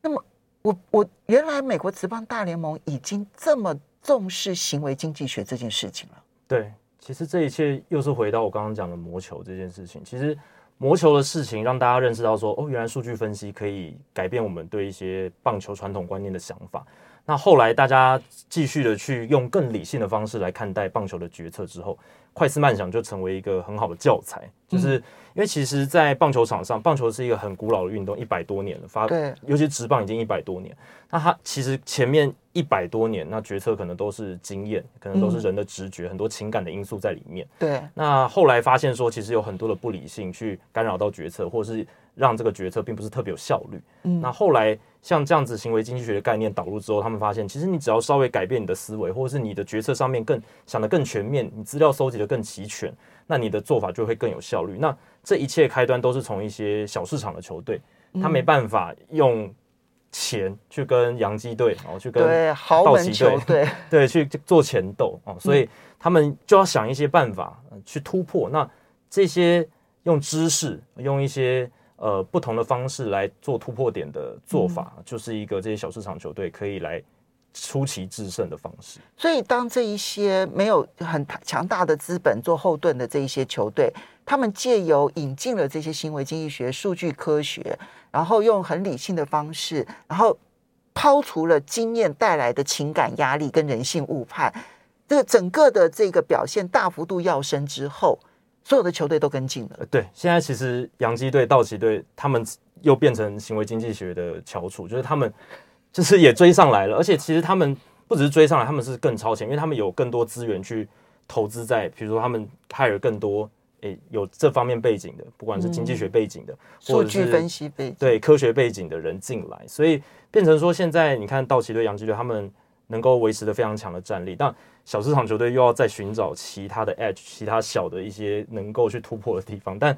那么，我我原来美国职棒大联盟已经这么重视行为经济学这件事情了。对，其实这一切又是回到我刚刚讲的魔球这件事情，其实。魔球的事情让大家认识到说，哦，原来数据分析可以改变我们对一些棒球传统观念的想法。那后来大家继续的去用更理性的方式来看待棒球的决策之后，快思慢想就成为一个很好的教材。就是因为其实，在棒球场上，棒球是一个很古老的运动，一百多年了，发对，尤其直棒已经一百多年。那它其实前面一百多年，那决策可能都是经验，可能都是人的直觉，很多情感的因素在里面。对。那后来发现说，其实有很多的不理性去干扰到决策，或者是让这个决策并不是特别有效率。嗯。那后来像这样子行为经济学的概念导入之后，他们发现，其实你只要稍微改变你的思维，或者是你的决策上面更想得更全面，你资料收集的更齐全，那你的做法就会更有效率。那这一切开端都是从一些小市场的球队，他没办法用。钱去跟洋基队，然后去跟道奇队，对对，去做钱斗哦，所以他们就要想一些办法去突破。那这些用知识，用一些呃不同的方式来做突破点的做法，就是一个这些小市场球队可以来出奇制胜的方式。所以，当这一些没有很强大的资本做后盾的这一些球队，他们借由引进了这些行为经济学、数据科学。然后用很理性的方式，然后抛除了经验带来的情感压力跟人性误判，这个整个的这个表现大幅度跃升之后，所有的球队都跟进了。对，现在其实洋基队、道奇队他们又变成行为经济学的翘楚，就是他们就是也追上来了，而且其实他们不只是追上来，他们是更超前，因为他们有更多资源去投资在，比如说他们 hire 更多。诶，有这方面背景的，不管是经济学背景的，嗯、或者是数据分析背景，对科学背景的人进来，所以变成说，现在你看道奇队、洋基队，他们能够维持的非常强的战力，但小市场球队又要再寻找其他的 edge，其他小的一些能够去突破的地方。但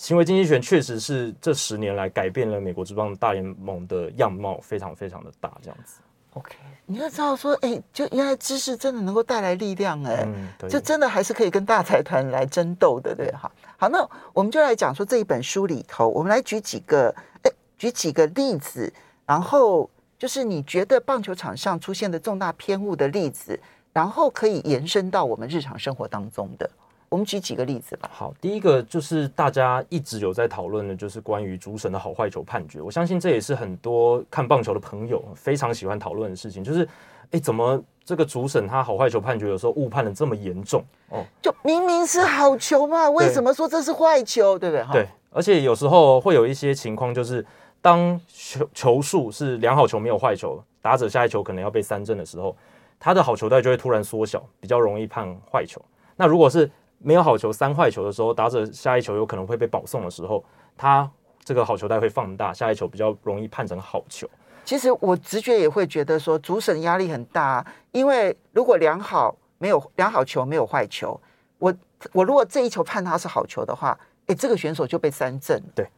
行为经济学确实是这十年来改变了美国职棒大联盟的样貌，非常非常的大，这样子。OK，你要知道说，哎、欸，就原来知识真的能够带来力量、欸，哎、嗯，就真的还是可以跟大财团来争斗的，对哈。好，那我们就来讲说这一本书里头，我们来举几个，哎、欸，举几个例子，然后就是你觉得棒球场上出现的重大偏误的例子，然后可以延伸到我们日常生活当中的。我们举几个例子吧。好，第一个就是大家一直有在讨论的，就是关于主审的好坏球判决。我相信这也是很多看棒球的朋友非常喜欢讨论的事情。就是，哎，怎么这个主审他好坏球判决有时候误判的这么严重？哦，就明明是好球嘛，为什么说这是坏球？对不对？对，而且有时候会有一些情况，就是当球球数是良好球没有坏球，打者下一球可能要被三振的时候，他的好球带就会突然缩小，比较容易判坏球。那如果是没有好球三坏球的时候，打者下一球有可能会被保送的时候，他这个好球带会放大，下一球比较容易判成好球。其实我直觉也会觉得说，主审压力很大，因为如果良好没有良好球没有坏球，我我如果这一球判他是好球的话，哎，这个选手就被三振。对，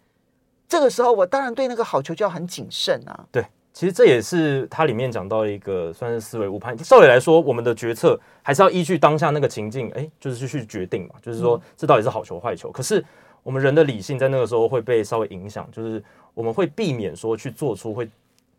这个时候我当然对那个好球就要很谨慎啊。对。其实这也是它里面讲到一个算是思维误判。照理来说，我们的决策还是要依据当下那个情境，哎，就是去决定嘛。就是说，这到底是好球坏球？可是我们人的理性在那个时候会被稍微影响，就是我们会避免说去做出会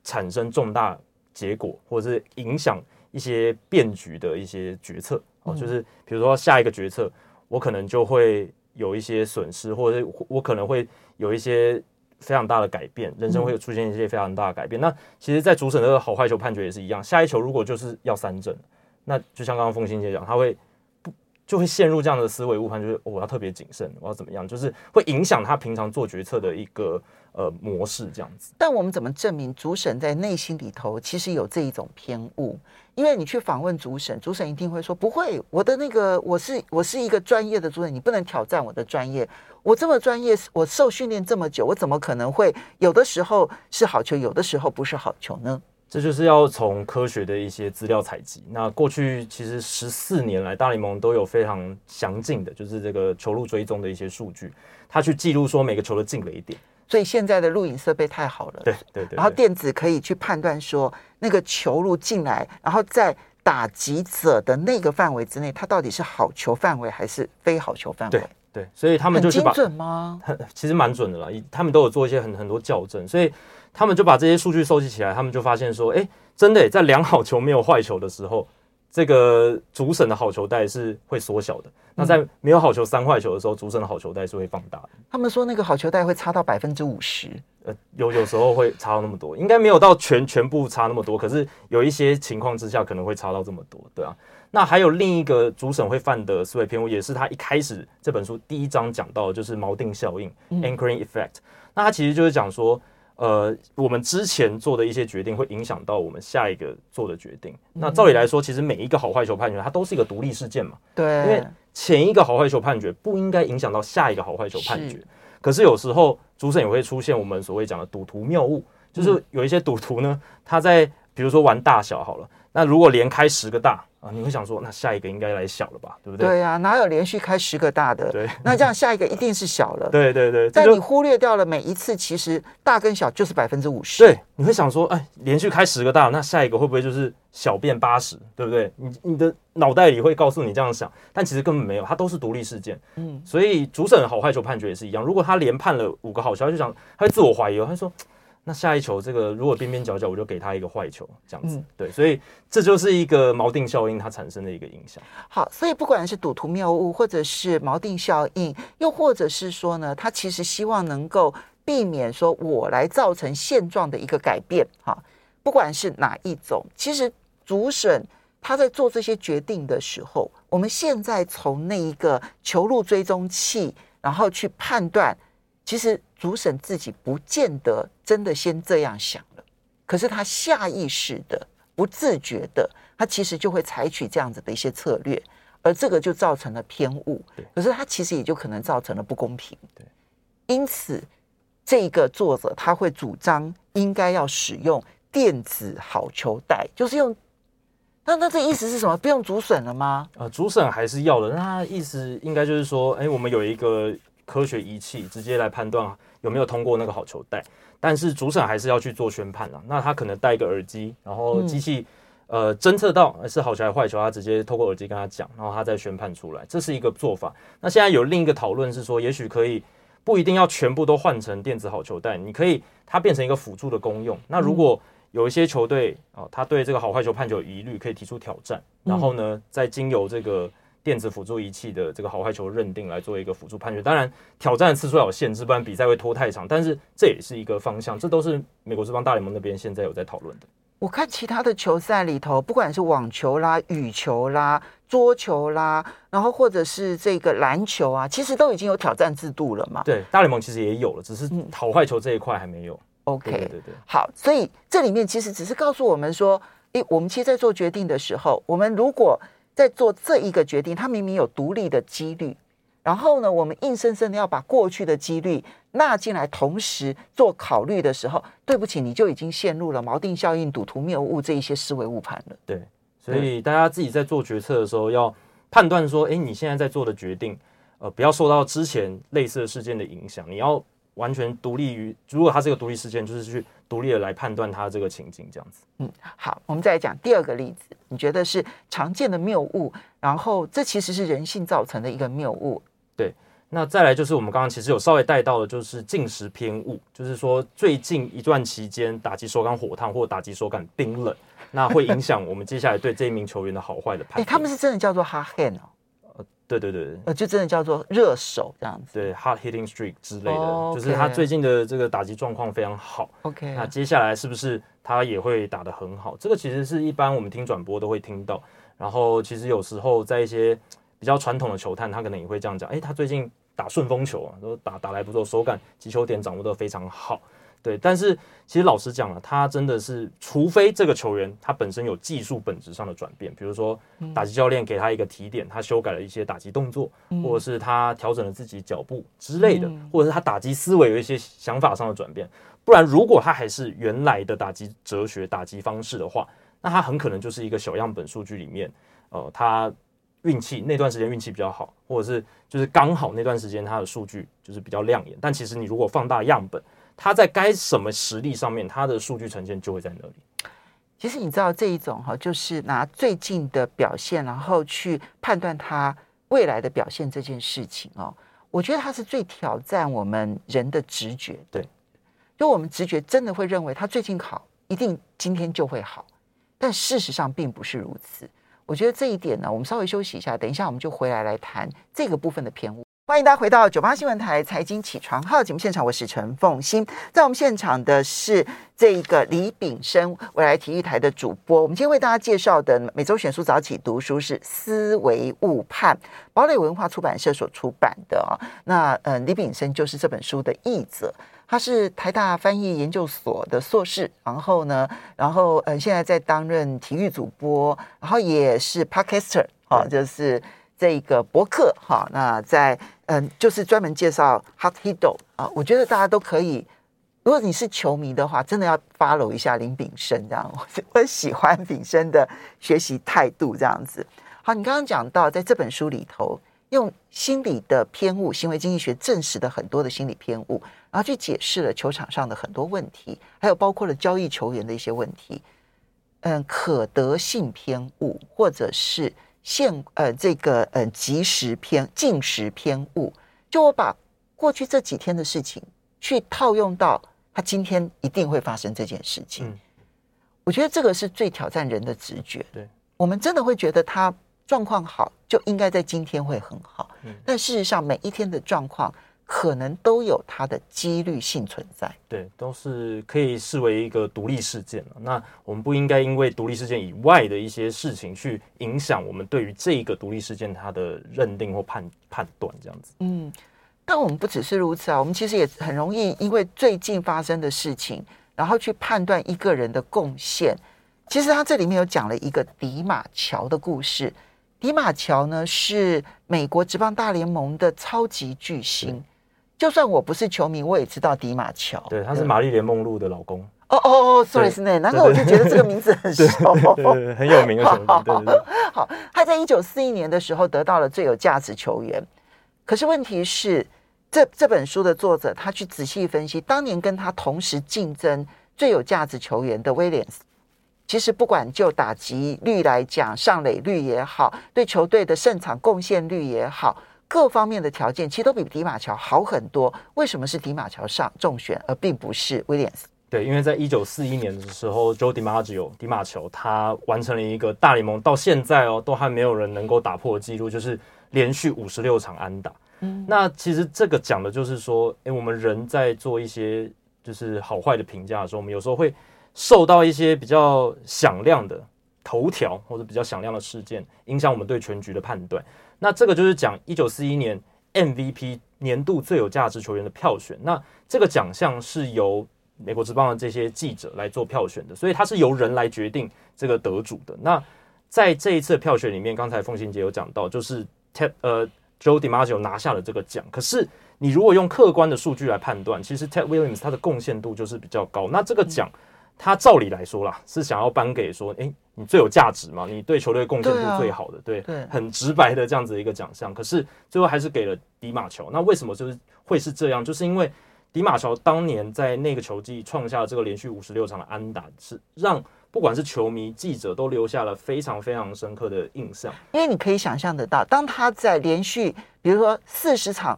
产生重大结果或者是影响一些变局的一些决策。哦，就是比如说下一个决策，我可能就会有一些损失，或者是我可能会有一些。非常大的改变，人生会有出现一些非常大的改变。嗯、那其实，在主审的好坏球判决也是一样。下一球如果就是要三振，那就像刚刚凤欣姐讲，他会不就会陷入这样的思维误判，就是、我要特别谨慎，我要怎么样，就是会影响他平常做决策的一个呃模式这样子。但我们怎么证明主审在内心里头其实有这一种偏误？因为你去访问主审，主审一定会说不会，我的那个我是我是一个专业的主审，你不能挑战我的专业。我这么专业，我受训练这么久，我怎么可能会有的时候是好球，有的时候不是好球呢？这就是要从科学的一些资料采集。那过去其实十四年来，大联盟都有非常详尽的，就是这个球路追踪的一些数据，他去记录说每个球的进垒点。所以现在的录影设备太好了，对对对，然后电子可以去判断说那个球路进来，然后在打击者的那个范围之内，它到底是好球范围还是非好球范围？对，所以他们就是把很精准吗？很其实蛮准的啦，他们都有做一些很很多校正，所以他们就把这些数据收集起来，他们就发现说，哎，真的在两好球没有坏球的时候，这个主审的好球带是会缩小的。那在没有好球三坏球的时候，主审的好球带是会放大的。他们说那个好球带会差到百分之五十，呃，有有时候会差到那么多，应该没有到全全部差那么多，可是有一些情况之下可能会差到这么多，对啊。那还有另一个主审会犯的思维偏误，也是他一开始这本书第一章讲到的，就是锚定效应 （anchoring effect）。那他其实就是讲说，呃，我们之前做的一些决定会影响到我们下一个做的决定。那照理来说，其实每一个好坏球判决，它都是一个独立事件嘛。对。因为前一个好坏球判决不应该影响到下一个好坏球判决。可是有时候主审也会出现我们所谓讲的赌徒谬误，就是有一些赌徒呢，他在比如说玩大小好了，那如果连开十个大。啊，你会想说，那下一个应该来小了吧，对不对？对呀、啊，哪有连续开十个大的？对，那这样下一个一定是小了。对对对，但你忽略掉了每一次，其实大跟小就是百分之五十。对，你会想说，哎，连续开十个大，那下一个会不会就是小变八十？对不对？你你的脑袋里会告诉你这样想，但其实根本没有，它都是独立事件。嗯，所以主审好坏球判决也是一样，如果他连判了五个好球，他就想他会自我怀疑，他说。那下一球，这个如果边边角角，我就给他一个坏球，这样子，嗯、对，所以这就是一个锚定效应它产生的一个影响。好，所以不管是赌徒谬误，或者是锚定效应，又或者是说呢，他其实希望能够避免说我来造成现状的一个改变。哈，不管是哪一种，其实主审他在做这些决定的时候，我们现在从那一个球路追踪器，然后去判断，其实主审自己不见得真的先这样想了，可是他下意识的、不自觉的，他其实就会采取这样子的一些策略，而这个就造成了偏误。可是他其实也就可能造成了不公平。对，因此这个作者他会主张应该要使用电子好球带，就是用。那那这意思是什么？不用主审了吗？呃，主审还是要的。那他意思应该就是说，哎，我们有一个科学仪器，直接来判断有没有通过那个好球带。但是主审还是要去做宣判了。那他可能戴一个耳机，然后机器、嗯、呃侦测到是好球还是坏球，他直接透过耳机跟他讲，然后他再宣判出来。这是一个做法。那现在有另一个讨论是说，也许可以不一定要全部都换成电子好球带，你可以它变成一个辅助的功用。那如果、嗯有一些球队哦，他对这个好坏球判球有疑虑，可以提出挑战。然后呢，再经由这个电子辅助仪器的这个好坏球认定来做一个辅助判决。当然，挑战的次数要有限制，不然比赛会拖太长。但是这也是一个方向，这都是美国职棒大联盟那边现在有在讨论的。我看其他的球赛里头，不管是网球啦、羽球啦、桌球啦，然后或者是这个篮球啊，其实都已经有挑战制度了嘛。对，大联盟其实也有了，只是好坏球这一块还没有。OK，对对对，好，所以这里面其实只是告诉我们说，诶，我们其实，在做决定的时候，我们如果在做这一个决定，它明明有独立的几率，然后呢，我们硬生生的要把过去的几率纳进来，同时做考虑的时候，对不起，你就已经陷入了锚定效应、赌徒谬误这一些思维误判了。对，所以大家自己在做决策的时候，要判断说，诶，你现在在做的决定，呃，不要受到之前类似的事件的影响，你要。完全独立于，如果它是一个独立事件，就是去独立的来判断他这个情境这样子。嗯，好，我们再来讲第二个例子。你觉得是常见的谬误，然后这其实是人性造成的一个谬误。对，那再来就是我们刚刚其实有稍微带到的，就是进食偏误，就是说最近一段期间打击手感火烫或打击手感冰冷，那会影响我们接下来对这一名球员的好坏的判断。哎，他们是真的叫做 hot hand 哦。对对对，呃，就真的叫做热手这样子，对，hard hitting streak 之类的，oh. 就是他最近的这个打击状况非常好。OK，那接下来是不是他也会打得很好？这个其实是一般我们听转播都会听到。然后其实有时候在一些比较传统的球探，他可能也会这样讲：哎，他最近打顺风球啊，都打打来不错，手感、击球点掌握得非常好。对，但是其实老实讲了，他真的是，除非这个球员他本身有技术本质上的转变，比如说打击教练给他一个提点，他修改了一些打击动作，或者是他调整了自己脚步之类的，或者是他打击思维有一些想法上的转变。不然，如果他还是原来的打击哲学、打击方式的话，那他很可能就是一个小样本数据里面，呃，他运气那段时间运气比较好，或者是就是刚好那段时间他的数据就是比较亮眼。但其实你如果放大样本，他在该什么实力上面，他的数据呈现就会在那里。其实你知道这一种哈，就是拿最近的表现，然后去判断他未来的表现这件事情哦，我觉得他是最挑战我们人的直觉。对，就我们直觉真的会认为他最近好，一定今天就会好，但事实上并不是如此。我觉得这一点呢，我们稍微休息一下，等一下我们就回来来谈这个部分的偏误。欢迎大家回到九八新闻台财经起床号节目现场，我是陈凤欣。在我们现场的是这一个李炳生，未来体育台的主播。我们今天为大家介绍的每周选书早起读书是《思维误判》，堡垒文化出版社所出版的啊。那呃，李炳生就是这本书的译者，他是台大翻译研究所的硕士，然后呢，然后呃，现在在担任体育主播，然后也是 Podcaster 啊，就是。这个博客哈，那在嗯，就是专门介绍 hot hito 啊，我觉得大家都可以。如果你是球迷的话，真的要 follow 一下林炳生这样，我我喜欢炳生的学习态度这样子。好，你刚刚讲到在这本书里头，用心理的偏误，行为经济学证实的很多的心理偏误，然后去解释了球场上的很多问题，还有包括了交易球员的一些问题。嗯，可得性偏误，或者是。现呃，这个呃，即时偏进食偏误，就我把过去这几天的事情去套用到他今天一定会发生这件事情。嗯，我觉得这个是最挑战人的直觉。对，我们真的会觉得他状况好，就应该在今天会很好。嗯，但事实上每一天的状况可能都有它的几率性存在。对，都是可以视为一个独立事件。那我们不应该因为独立事件以外的一些事情去影响我们对于这个独立事件它的认定或判判断这样子。嗯，但我们不只是如此啊，我们其实也很容易因为最近发生的事情，然后去判断一个人的贡献。其实他这里面有讲了一个迪马乔的故事。迪马乔呢是美国职棒大联盟的超级巨星，就算我不是球迷，我也知道迪马乔。对，他是玛丽莲梦露的老公。哦哦哦，sorry，是那，难怪我就觉得这个名字很熟，很有名的球员。对对对。好，他在一九四一年的时候得到了最有价值球员，可是问题是，这这本书的作者他去仔细分析，当年跟他同时竞争最有价值球员的威廉斯。其实不管就打击率来讲，上垒率也好，对球队的胜场贡献率也好，各方面的条件其实都比迪马乔好很多。为什么是迪马乔上中选，而并不是威廉斯？对，因为在一九四一年的时候，Joe DiMaggio 迪马乔他完成了一个大联盟到现在哦都还没有人能够打破的记录，就是连续五十六场安打。嗯，那其实这个讲的就是说，诶，我们人在做一些就是好坏的评价的时候，我们有时候会。受到一些比较响亮的头条或者比较响亮的事件影响我们对全局的判断。那这个就是讲一九四一年 MVP 年度最有价值球员的票选。那这个奖项是由美国职棒的这些记者来做票选的，所以它是由人来决定这个得主的。那在这一次的票选里面，刚才凤馨姐有讲到，就是 Ted 呃 Joe DiMaggio 拿下了这个奖。可是你如果用客观的数据来判断，其实 Ted Williams 他的贡献度就是比较高。那这个奖。他照理来说啦，是想要颁给说，哎，你最有价值嘛，你对球队贡献度最好的，对，啊、对，对，很直白的这样子一个奖项。可是最后还是给了迪马乔。那为什么就是会是这样？就是因为迪马乔当年在那个球季创下了这个连续五十六场的安打，是让不管是球迷、记者都留下了非常非常深刻的印象。因为你可以想象得到，当他在连续比如说四十场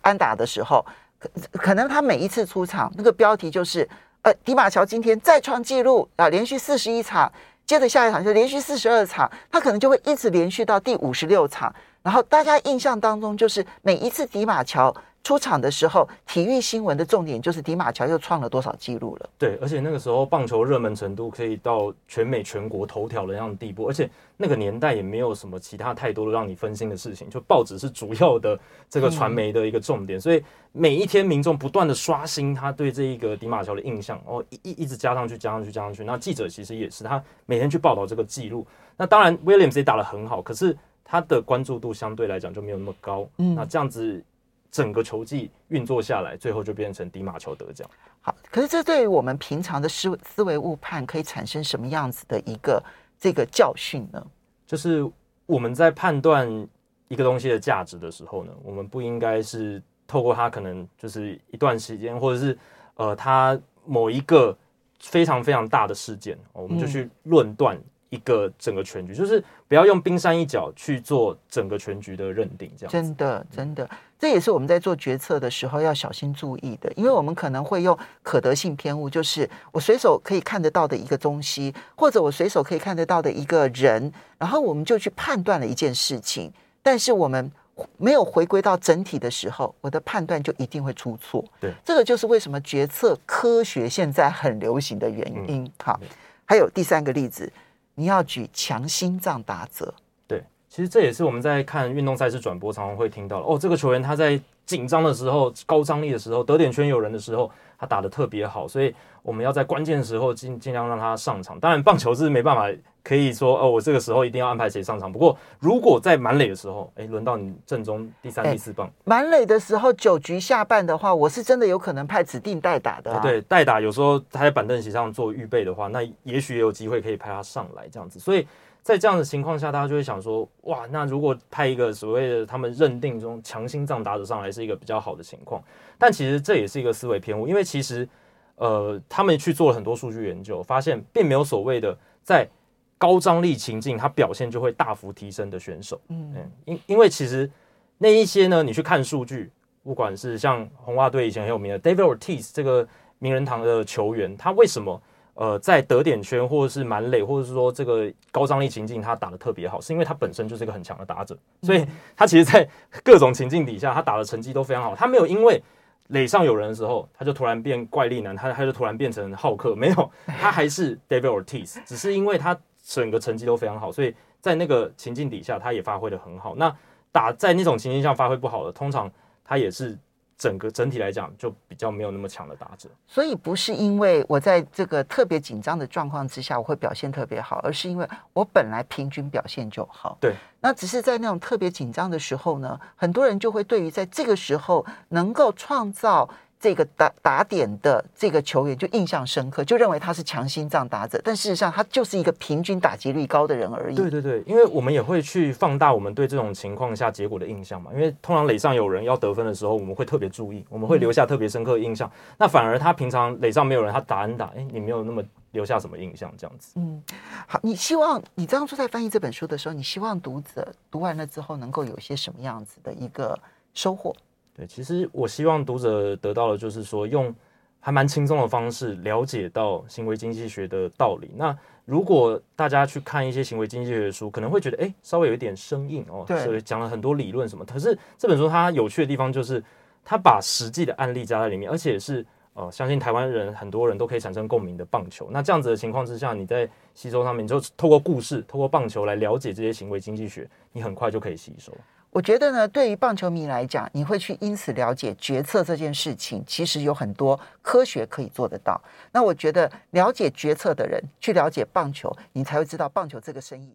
安打的时候，可可能他每一次出场，那个标题就是。呃，迪马乔今天再创纪录啊，连续四十一场，接着下一场就连续四十二场，他可能就会一直连续到第五十六场，然后大家印象当中就是每一次迪马乔。出场的时候，体育新闻的重点就是迪马乔又创了多少记录了。对，而且那个时候棒球热门程度可以到全美全国头条的那样的地步，而且那个年代也没有什么其他太多的让你分心的事情，就报纸是主要的这个传媒的一个重点，嗯、所以每一天民众不断的刷新他对这一个迪马乔的印象，哦，一一一直加上去，加上去，加上去。那记者其实也是，他每天去报道这个记录。那当然，Williams 也打得很好，可是他的关注度相对来讲就没有那么高。嗯，那这样子。整个球季运作下来，最后就变成迪马球得奖。好，可是这对于我们平常的思思维误判，可以产生什么样子的一个这个教训呢？就是我们在判断一个东西的价值的时候呢，我们不应该是透过它可能就是一段时间，或者是呃它某一个非常非常大的事件，我们就去论断。一个整个全局，就是不要用冰山一角去做整个全局的认定，这样真的真的，这也是我们在做决策的时候要小心注意的，因为我们可能会用可得性偏误，就是我随手可以看得到的一个东西，或者我随手可以看得到的一个人，然后我们就去判断了一件事情，但是我们没有回归到整体的时候，我的判断就一定会出错。对，这个就是为什么决策科学现在很流行的原因。嗯、好，还有第三个例子。你要举强心脏打者，对，其实这也是我们在看运动赛事转播常常会听到的哦。这个球员他在紧张的时候、高张力的时候、得点圈有人的时候，他打的特别好，所以我们要在关键的时候尽尽量让他上场。当然，棒球是没办法可以说哦，我这个时候一定要安排谁上场。不过，如果在满垒的时候，哎，轮到你正中第三、第四棒，满垒的时候九局下半的话，我是真的有可能派指定代打的、啊。对，代打有时候他在板凳席上做预备的话，那也许也有机会可以派他上来这样子。所以在这样的情况下，大家就会想说，哇，那如果派一个所谓的他们认定中强心脏打者上来，是一个比较好的情况。但其实这也是一个思维偏误，因为其实呃，他们去做了很多数据研究，发现并没有所谓的在。高张力情境，他表现就会大幅提升的选手，嗯，因因为其实那一些呢，你去看数据，不管是像红袜队以前很有名的 David Ortiz 这个名人堂的球员，他为什么呃，在得点圈或者是满垒，或者是说这个高张力情境，他打的特别好，是因为他本身就是一个很强的打者，所以他其实，在 各种情境底下，他打的成绩都非常好。他没有因为垒上有人的时候，他就突然变怪力男，他他就突然变成浩克，没有，他还是 David Ortiz，只是因为他整个成绩都非常好，所以在那个情境底下，他也发挥的很好。那打在那种情境下发挥不好的，通常他也是。整个整体来讲，就比较没有那么强的打折，所以不是因为我在这个特别紧张的状况之下，我会表现特别好，而是因为我本来平均表现就好。对，那只是在那种特别紧张的时候呢，很多人就会对于在这个时候能够创造。这个打打点的这个球员就印象深刻，就认为他是强心脏打者，但事实上他就是一个平均打击率高的人而已。对对对，因为我们也会去放大我们对这种情况下结果的印象嘛。因为通常垒上有人要得分的时候，我们会特别注意，我们会留下特别深刻的印象。嗯、那反而他平常垒上没有人，他打安打，哎，你没有那么留下什么印象这样子。嗯，好，你希望你当初在翻译这本书的时候，你希望读者读完了之后能够有些什么样子的一个收获？对，其实我希望读者得到的就是说，用还蛮轻松的方式了解到行为经济学的道理。那如果大家去看一些行为经济学的书，可能会觉得，哎，稍微有一点生硬哦，对，所以讲了很多理论什么。可是这本书它有趣的地方就是，它把实际的案例加在里面，而且是呃，相信台湾人很多人都可以产生共鸣的棒球。那这样子的情况之下，你在吸收上面，就透过故事，透过棒球来了解这些行为经济学，你很快就可以吸收。我觉得呢，对于棒球迷来讲，你会去因此了解决策这件事情，其实有很多科学可以做得到。那我觉得了解决策的人去了解棒球，你才会知道棒球这个生意。